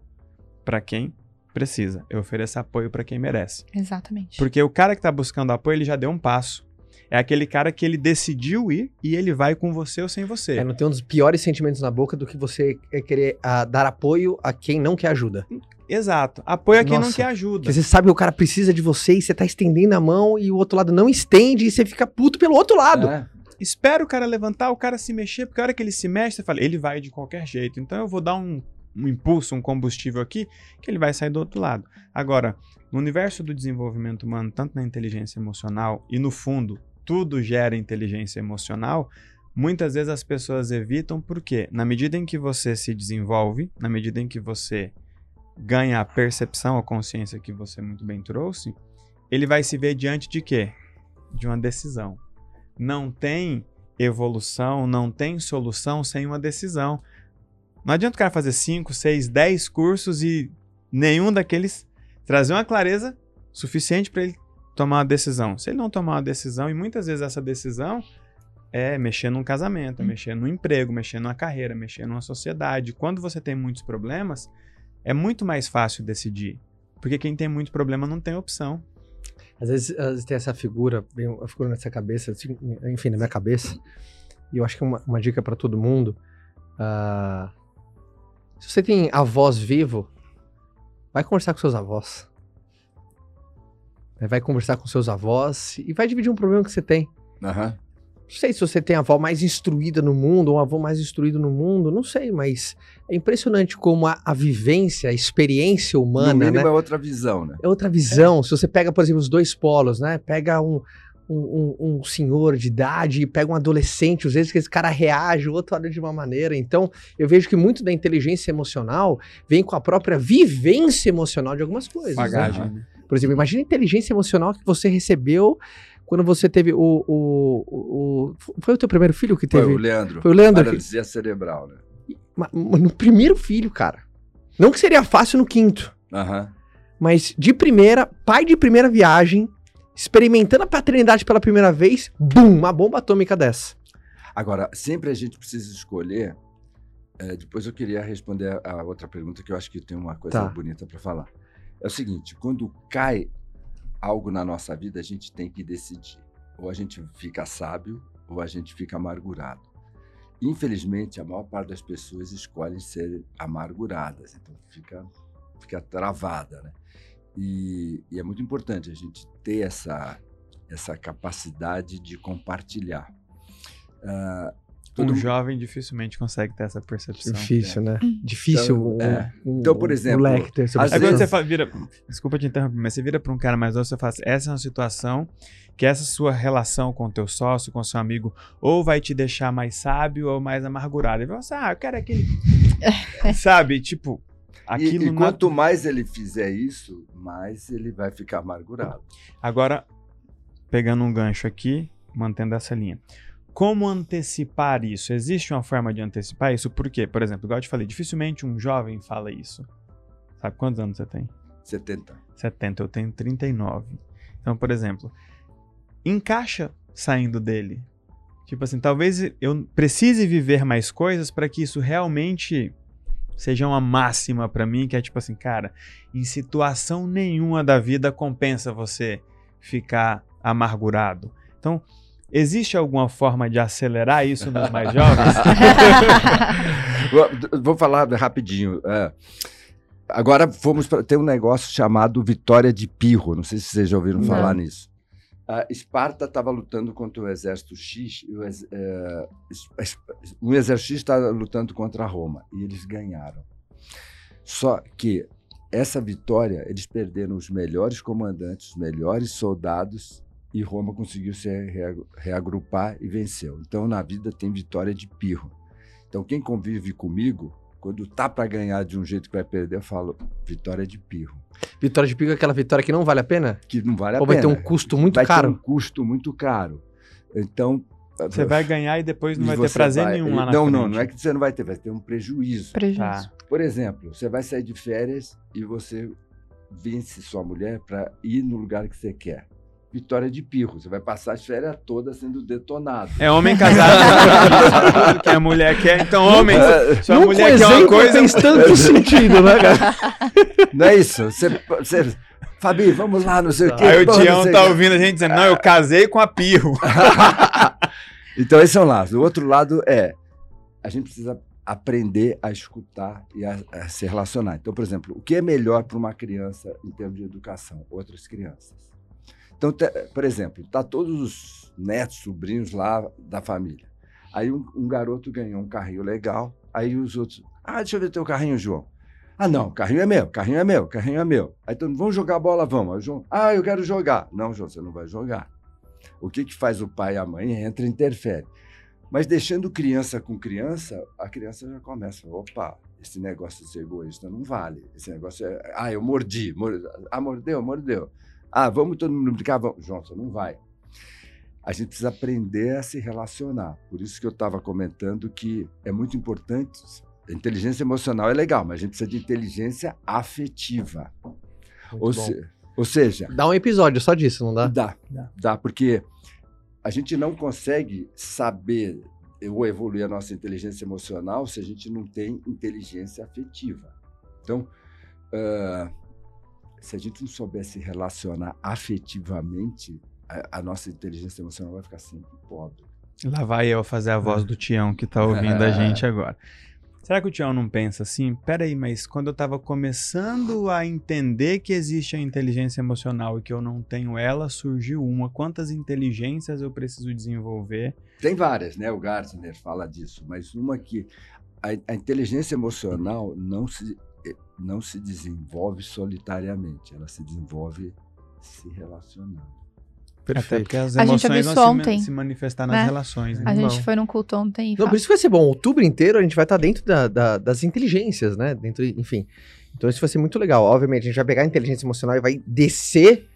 S3: pra quem precisa. Eu ofereço apoio pra quem merece.
S2: Exatamente.
S3: Porque o cara que tá buscando apoio, ele já deu um passo. É aquele cara que ele decidiu ir e ele vai com você ou sem você.
S1: É, não tem um dos piores sentimentos na boca do que você é querer ah, dar apoio a quem não quer ajuda.
S3: Exato. Apoia quem não
S1: Nossa,
S3: quer ajuda.
S1: Porque você sabe que o cara precisa de você e você tá estendendo a mão e o outro lado não estende e você fica puto pelo outro lado.
S4: É.
S3: Espera o cara levantar, o cara se mexer, porque a hora que ele se mexe, você fala, ele vai de qualquer jeito. Então eu vou dar um, um impulso, um combustível aqui, que ele vai sair do outro lado. Agora, no universo do desenvolvimento humano, tanto na inteligência emocional e no fundo, tudo gera inteligência emocional, muitas vezes as pessoas evitam porque, na medida em que você se desenvolve, na medida em que você ganha a percepção, a consciência que você muito bem trouxe, ele vai se ver diante de quê? De uma decisão. Não tem evolução, não tem solução sem uma decisão. Não adianta o cara fazer 5, 6, 10 cursos e nenhum daqueles trazer uma clareza suficiente para ele tomar uma decisão. Se ele não tomar uma decisão, e muitas vezes essa decisão é mexer num casamento, é mexer num emprego, mexer numa carreira, mexer numa sociedade. Quando você tem muitos problemas, é muito mais fácil decidir. Porque quem tem muito problema não tem opção.
S1: Às vezes, às vezes tem essa figura, uma figura nessa cabeça, assim, enfim, na minha cabeça. E eu acho que é uma, uma dica para todo mundo. ah, se você tem avós vivo, vai conversar com seus avós. É, Vai conversar com seus avós e vai dividir um problema que você tem.
S4: Aham.
S1: Não sei se você tem a avó mais instruída no mundo, ou um avô mais instruído no mundo, não sei, mas é impressionante como a, a vivência, a experiência
S4: No
S1: humana,
S4: mínimo
S1: né?
S4: é outra visão, né?
S1: É outra visão. Se você pega, por exemplo, os dois polos, né? Pega um, um, um- um senhor de idade e pega um adolescente, às vezes que esse cara reage, o outro olha de uma maneira. Então, eu vejo que muito da inteligência emocional vem com a própria vivência emocional de algumas coisas. né?
S3: Bagagem. né?
S1: Por exemplo, imagina a inteligência emocional que você recebeu quando você teve o. o, o- o- foi o teu primeiro filho que
S4: Foi
S1: teve?
S4: o Leandro.
S1: Foi o Leandro. que-
S4: Paralisia cerebral, né?
S1: ma- ma- no primeiro filho, cara. Não que seria fácil no quinto.
S4: Aham.
S1: Mas de primeira, pai de primeira viagem, experimentando a paternidade pela primeira vez, bum, uma bomba atômica dessa.
S4: Agora, sempre a gente precisa escolher. é, depois eu queria responder a, outra pergunta, que eu acho que tem uma coisa
S1: Tá.
S4: bonita para falar. É o seguinte: quando cai algo na nossa vida, a gente tem que decidir. Ou a gente fica sábio, ou a gente fica amargurado. Infelizmente, a maior parte das pessoas escolhem ser amarguradas, então fica, fica travada, né? E, e é muito importante a gente ter essa, essa capacidade de compartilhar. Todo
S3: Um jovem dificilmente consegue ter essa percepção.
S1: Difícil, né? Difícil.
S4: Então,
S1: um-
S4: é.
S1: um-
S4: Então, por
S1: um
S4: exemplo,
S1: moleque ter essa
S4: às
S1: percepção.
S3: quando
S4: vezes-
S3: você fala, vira. Desculpa te interromper, mas você vira para um cara mais novo, você fala assim, essa é uma situação que essa sua relação com o teu sócio, com o seu amigo, ou vai te deixar mais sábio ou mais amargurado. Ele fala assim, ah, eu quero aquele. Sabe, tipo,
S4: E,
S3: aquilo
S4: e
S3: não-
S4: quanto mais ele fizer isso, mais ele vai ficar amargurado.
S3: Agora, pegando um gancho aqui, mantendo essa linha. Como antecipar isso? Existe uma forma de antecipar isso? Por quê? Por exemplo, igual eu te falei, dificilmente um jovem fala isso. Sabe quantos anos você tem?
S4: 70.
S3: 70, eu tenho 39. Então, por exemplo, encaixa saindo dele. Tipo assim, talvez eu precise viver mais coisas para que isso realmente seja uma máxima para mim, que é tipo assim, cara, em situação nenhuma da vida compensa você ficar amargurado. Então, existe alguma forma de acelerar isso nos mais jovens?
S4: Vou- falar rapidinho. é. Agora fomos para ter um negócio chamado Vitória de Pirro. Não sei se vocês já ouviram
S2: Não.
S4: falar nisso. A Esparta estava lutando contra o exército X. O ex- é, o exército X estava lutando contra Roma e eles ganharam. Só que essa vitória eles perderam os melhores comandantes, os melhores soldados e Roma conseguiu se rea- reagrupar e venceu. Então na vida tem vitória de Pirro. Então, quem convive comigo, quando tá para ganhar de um jeito que vai perder, eu falo vitória de pirro.
S1: Vitória de pico é aquela vitória que não vale a pena?
S4: Que não vale a
S1: Ou vai
S4: pena.
S1: ter um custo muito
S4: vai
S1: caro?
S4: ter um custo muito caro. Então.
S3: Você vai ganhar e depois não
S4: e
S3: vai ter prazer
S4: vai-
S3: nenhum lá na
S4: Não,
S3: frente.
S4: não, não é que você não vai ter, vai ter um prejuízo.
S2: Prejuízo.
S3: Tá.
S4: Por exemplo, você vai sair de férias e você vence sua mulher para ir no lugar que você quer. Vitória de pirro. Você vai passar as férias todas sendo detonado.
S3: É homem casado que a mulher quer. Então, homem, se a mulher quer uma coisa.
S1: fez tanto sentido, né, cara?
S4: Não é isso? Você, você- Fabi, vamos lá, não sei o quê.
S3: Aí o Tião tá ouvindo a gente dizendo, não, eu casei com a pirro.
S4: Então, esse é um lado. O outro lado é a gente precisa aprender a escutar e a, a se relacionar. Então, por exemplo, o que é melhor para uma criança em termos de educação? Outras crianças. Então, por exemplo, tá todos os netos, sobrinhos lá da família. Aí um, um garoto ganhou um carrinho legal, aí os outros, ah, deixa eu ver teu carrinho, João. Ah, não, carrinho é meu, carrinho é meu, carrinho é meu. Aí todo mundo, vamos jogar bola, vamos. Aí João, ah, eu quero jogar. Não, João, você não vai jogar. O que, que faz o pai e a mãe? Entra e interfere. Mas deixando criança com criança, a criança já começa, opa, esse negócio de ser egoísta não vale. Esse negócio é, ah, eu mordi, mor- ah, mordeu, mordeu. Ah, vamos todo mundo brincar, vamos. João, você não vai. A gente precisa aprender a se relacionar. Por isso que eu estava comentando que é muito importante. A inteligência emocional é legal, mas a gente precisa de inteligência afetiva. Ou, se- ou seja,
S1: Dá um episódio só disso, não dá?
S4: Dá,
S3: Dá.
S4: dá, porque a gente não consegue saber ou evoluir a nossa inteligência emocional se a gente não tem inteligência afetiva. Então, ah, se a gente não souber se relacionar afetivamente, a, a nossa inteligência emocional vai ficar sempre pobre.
S3: Lá vai eu fazer a voz do Tião que tá ouvindo a gente agora. Será que o Tião não pensa assim? Peraí, mas quando eu tava começando a entender que existe a inteligência emocional e que eu não tenho ela, surgiu uma. Quantas inteligências eu preciso desenvolver?
S4: Tem várias, né? O Gartner fala disso, mas uma que a, a inteligência emocional não se, não se desenvolve solitariamente, ela se desenvolve se relacionando.
S3: Até porque as
S2: A gente
S3: emoções vão se,
S2: ontem,
S3: se manifestar nas
S2: né?
S3: relações. Né?
S2: A gente foi num culto ontem e
S1: Não, por isso que vai ser bom. Outubro inteiro a gente vai estar dentro da- da- das inteligências, né? Dentro, enfim. Então isso vai ser muito legal. Obviamente, a gente vai pegar a inteligência emocional e vai descer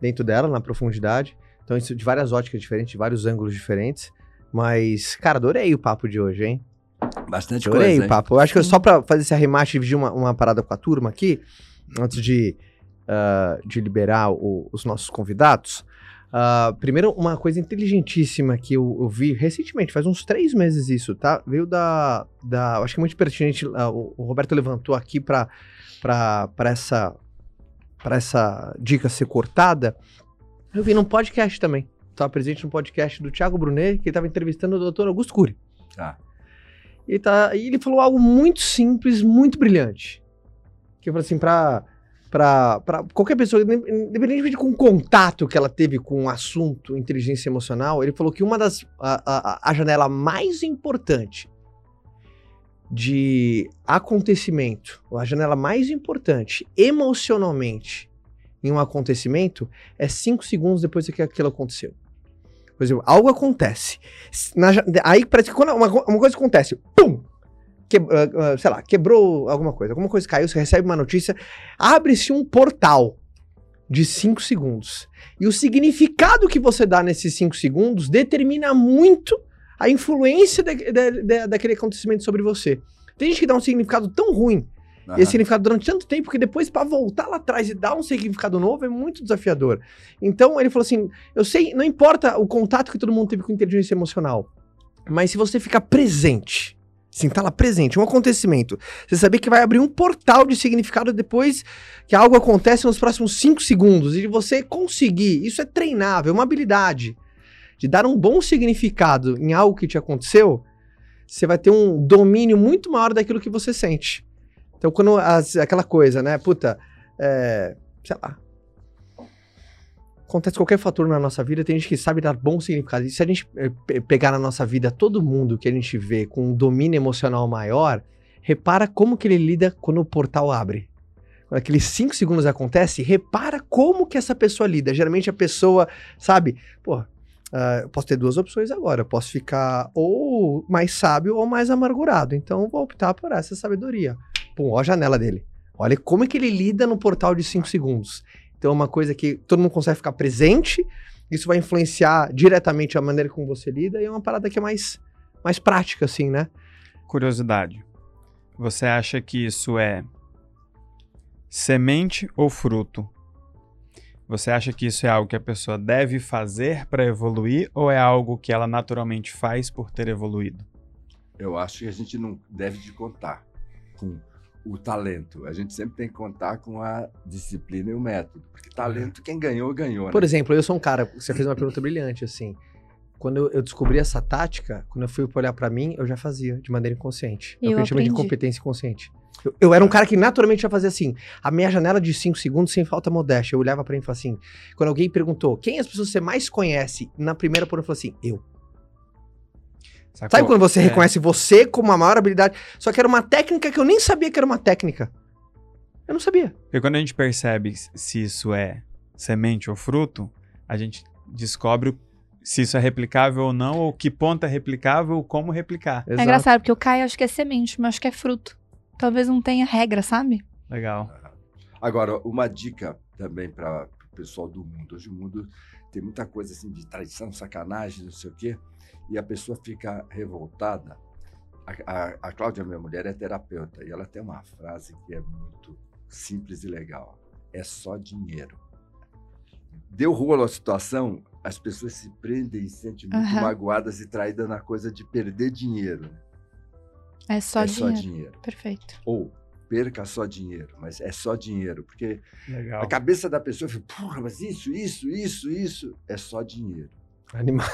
S1: dentro dela, na profundidade. Então, isso de várias óticas diferentes, de vários ângulos diferentes. Mas, cara, adorei o papo de hoje, hein?
S4: Bastante
S1: Adorei
S4: coisa.
S1: o
S4: hein?
S1: papo. Eu acho que só pra fazer esse arremate, dividir uma, uma parada com a turma aqui, antes de, ah, de liberar o- os nossos convidados. Ah, primeiro, uma coisa inteligentíssima que eu, eu vi recentemente, faz uns três meses isso, tá? Veio da. da acho que é muito pertinente. ah, o, o Roberto levantou aqui pra, pra, pra, essa, pra essa dica ser cortada. Eu vi num podcast também. Estava presente no podcast do Thiago Brunet, que ele estava entrevistando o doutor Augusto Cury.
S4: Tá.
S1: E, tá, e ele falou algo muito simples, muito brilhante. Que eu falei assim, pra, pra, pra qualquer pessoa, independente de com o contato que ela teve com o assunto inteligência emocional, ele falou que uma das. a, a, a janela mais importante de acontecimento, a janela mais importante emocionalmente em um acontecimento é cinco segundos depois que aquilo aconteceu. Por exemplo, algo acontece. Na aí parece que quando uma, uma coisa acontece, pum! Que, ah, sei lá, quebrou alguma coisa, alguma coisa caiu, você recebe uma notícia, abre-se um portal de 5 segundos. E o significado que você dá nesses 5 segundos determina muito a influência da- da- da- daquele acontecimento sobre você. Tem gente que dá um significado tão ruim E esse significado durante tanto tempo que depois pra voltar lá atrás e dar um significado novo é muito desafiador. Então ele falou assim: eu sei, não importa o contato que todo mundo teve com inteligência emocional, mas se você ficar presente, sim, tá lá presente, um acontecimento, você saber que vai abrir um portal de significado depois que algo acontece nos próximos 5 segundos e você conseguir, isso é treinável, é uma habilidade de dar um bom significado em algo que te aconteceu, você vai ter um domínio muito maior daquilo que você sente. Então, quando as- aquela coisa, né, puta, é, sei lá. Acontece qualquer fator na nossa vida, tem gente que sabe dar bom significado. E se a gente pe- pegar na nossa vida todo mundo que a gente vê com um domínio emocional maior, repara como que ele lida quando o portal abre. Quando aqueles 5 segundos acontece, repara como que essa pessoa lida. Geralmente a pessoa, sabe, pô, ah, eu posso ter duas opções agora. Eu posso ficar ou mais sábio ou mais amargurado. Então vou optar por essa sabedoria. Pum, ó a janela dele. Olha como é que ele lida no portal de 5 segundos. Então é uma coisa que todo mundo consegue ficar presente. Isso vai influenciar diretamente a maneira como você lida. E é uma parada que é mais, mais prática, assim, né?
S3: Curiosidade. Você acha que isso é semente ou fruto? Você acha que isso é algo que a pessoa deve fazer para evoluir ou é algo que ela naturalmente faz por ter evoluído?
S4: Eu acho que a gente não deve de contar com o talento. A gente sempre tem que contar com a disciplina e o método. Porque talento, quem ganhou, ganhou. Né?
S1: Por exemplo, eu sou um cara, você fez uma pergunta brilhante, assim. Quando eu, eu descobri essa tática, quando eu fui olhar para mim, eu já fazia de maneira inconsciente. É o
S2: Eu
S1: que a gente chama de competência inconsciente. Eu, eu era um cara que naturalmente já fazia assim. A minha janela de 5 segundos sem falta modéstia. Eu olhava pra mim e falava assim. Quando alguém perguntou quem as pessoas você mais conhece, na primeira por eu falei assim, eu.
S3: Sacou?
S1: Sabe quando você
S3: É.
S1: reconhece você como a maior habilidade? Só que era uma técnica que eu nem sabia que era uma técnica. Eu não sabia.
S3: Porque quando a gente percebe se isso é semente ou fruto, a gente descobre se isso é replicável ou não, ou que ponto é replicável, ou como replicar.
S2: É engraçado, porque o Caio acho que é semente, mas acho que é fruto. Talvez não tenha regra, sabe?
S3: Legal.
S4: Agora, uma dica também para o pessoal do mundo. Hoje o mundo tem muita coisa assim de traição, sacanagem, não sei o quê, e a pessoa fica revoltada. A, a, a Cláudia, minha mulher, é terapeuta e ela tem uma frase que é muito simples e legal. É só dinheiro. Deu rolo à situação, as pessoas se prendem e se sentem muito
S2: Aham.
S4: magoadas e traídas na coisa de perder dinheiro.
S2: É só
S4: é
S2: dinheiro.
S4: só dinheiro.
S2: Perfeito.
S4: Ou perca só dinheiro, mas é só dinheiro, porque
S3: Legal.
S4: a cabeça da pessoa fica, porra, mas isso, isso, isso, isso, é só dinheiro.
S1: Animal.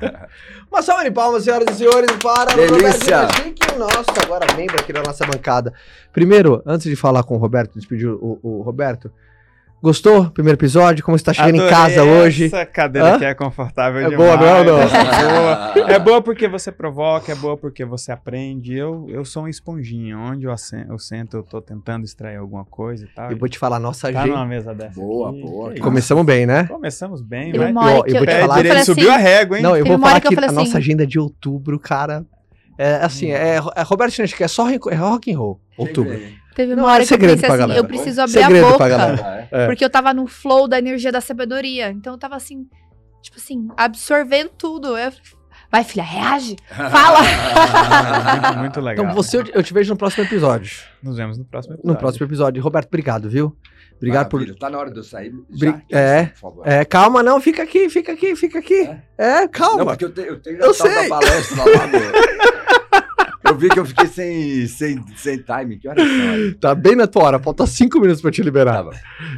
S1: Uma salva de palmas, senhoras e senhores, para o
S4: Delícia.
S1: Roberto Chique, o nosso agora membro aqui da nossa bancada. Primeiro, antes de falar com o Roberto, despedir o, o Roberto, gostou? Primeiro episódio, como você tá chegando em
S3: Adorei
S1: casa hoje?
S3: Essa cadeira
S1: Hã?
S3: aqui é confortável
S1: É
S3: demais.
S1: boa, não é, não?
S3: É boa. É boa porque você provoca, é boa porque você aprende. Eu, eu sou um esponjinha. Onde eu, assen- eu sento, eu tô tentando extrair alguma coisa e tal.
S1: Eu vou te falar, nossa
S3: Tá
S1: gente.
S3: numa mesa dessa.
S4: Boa,
S3: aqui.
S4: boa,
S3: Que.
S1: Começamos bem, né?
S3: Começamos bem,
S1: Ó,
S2: que
S1: eu
S2: eu,
S1: vou te
S3: É,
S1: falar-
S2: eu
S3: direito,
S2: falei
S3: subiu a
S2: assim,
S3: régua, hein?
S1: Não, eu vou falar
S2: que eu
S1: que,
S2: falei
S1: a nossa
S2: assim-
S1: agenda de outubro, cara. É assim, é, é Roberto Chineschi, é só é rock and roll. Outubro.
S2: Teve
S1: Não,
S2: uma
S1: é
S2: hora que eu
S1: segredo
S2: pensei
S1: pra
S2: assim,
S1: galera.
S2: eu preciso abrir
S1: Segredo
S2: a boca.
S4: é?
S1: É.
S2: Porque eu tava no flow da energia da sabedoria. Então eu tava assim, tipo assim, absorvendo tudo. Eu, vai, filha, reage. Fala!
S3: Muito, muito legal.
S1: Então você, eu te- te vejo no próximo episódio.
S3: Nos vemos no próximo episódio.
S1: No próximo episódio. Roberto, obrigado, viu? Obrigado por.
S4: Maravilha. Tá na hora de eu sair?
S1: Bri-
S4: Já?
S1: é,
S4: Por favor.
S1: É, calma, não, fica aqui, fica aqui, fica aqui. É, calma.
S4: Não, porque eu tenho, eu tenho
S1: Eu
S4: a tal
S1: sei.
S4: da palestra lá, meu. Eu vi que eu fiquei sem, sem, sem time. Que horas são?
S1: Tá bem na tua hora, falta cinco minutos pra te liberar.
S4: Tava.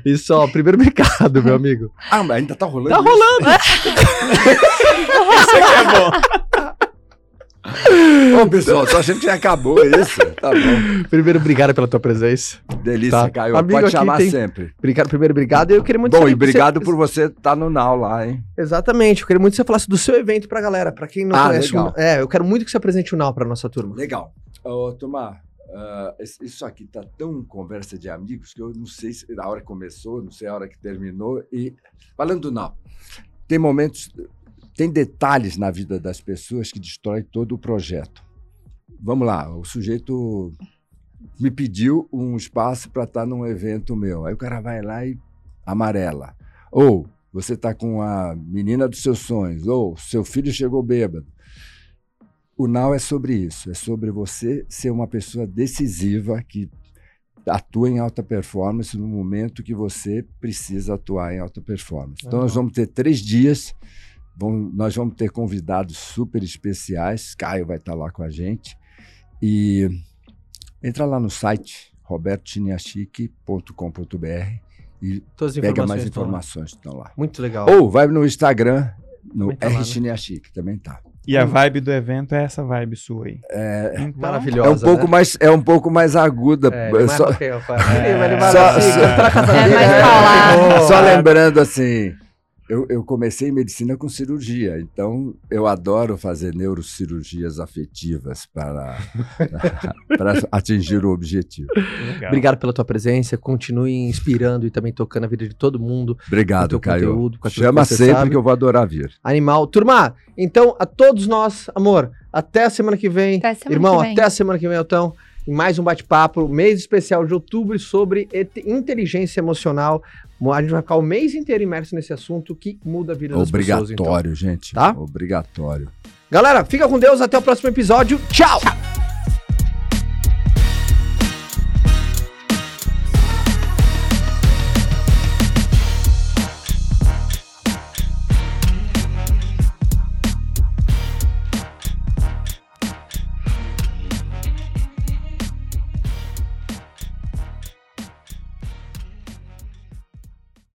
S1: Isso, ó, primeiro obrigado, meu amigo.
S4: Ah, mas ainda tá rolando
S1: Tá
S4: isso?
S1: rolando.
S3: Isso aqui é bom.
S4: Ô, pessoal, tô achando que já acabou isso. Tá bom.
S1: Primeiro, obrigado pela tua presença.
S4: Delícia,
S1: Tá.
S4: Caio.
S1: Amigo
S4: Pode chamar
S1: tem-
S4: sempre.
S1: Obrigado, primeiro, obrigado. Eu queria muito
S4: Bom, e
S1: que você-
S4: obrigado por você estar no Now lá, hein?
S1: Exatamente, eu queria muito que você falasse do seu evento pra galera, pra quem não
S4: Ah,
S1: conhece.
S4: legal.
S1: O... É, eu quero muito que você apresente o Now pra nossa turma.
S4: Legal. Ô, Tomar, ah, esse- isso aqui tá tão conversa de amigos que eu não sei se a hora que começou, não sei a hora que terminou. E falando do Now, tem momentos, tem detalhes na vida das pessoas que destrói todo o projeto. Vamos lá, o sujeito me pediu um espaço para estar num evento meu. Aí o cara vai lá e amarela. Ou você está com a menina dos seus sonhos, ou seu filho chegou bêbado. O Now é sobre isso, é sobre você ser uma pessoa decisiva que atua em alta performance no momento que você precisa atuar em alta performance. Então, nós vamos ter três dias, vamos- nós vamos ter convidados super especiais, Caio vai estar lá com a gente, e entra lá no site robertchiniachique.com.br e pega mais informações que estão lá.
S1: Muito legal.
S4: Ou vai no Instagram, no
S1: tá
S4: também tá.
S3: E a vibe do evento é essa vibe sua aí.
S4: É,
S3: Então,
S1: Maravilhosa.
S4: é um pouco
S1: né?
S4: mais é um pouco mais aguda.
S1: É, ele é mais
S4: só,
S1: levar
S4: Só- só-
S2: É mais falado.
S4: só lembrando assim, eu, eu comecei medicina com cirurgia, então eu adoro fazer neurocirurgias afetivas para, para atingir o objetivo.
S3: Legal.
S1: Obrigado pela tua presença, continue inspirando e também tocando a vida de todo mundo.
S4: Obrigado,
S1: Com o teu
S4: Caio.
S1: conteúdo,
S4: Chama
S1: que
S4: sempre
S1: sabe.
S4: que eu vou adorar vir.
S1: Animal. Turma, então, a todos nós, amor, até a semana que vem.
S2: Até semana
S1: Irmão,
S2: que vem.
S1: até a semana que vem, então, em mais um bate-papo, mês especial de outubro sobre inteligência emocional. A gente vai ficar o mês inteiro imerso nesse assunto que muda a vida das pessoas. Então.
S4: Obrigatório, gente.
S1: Tá?
S4: Obrigatório.
S1: Galera, fica com Deus, até o próximo episódio. Tchau!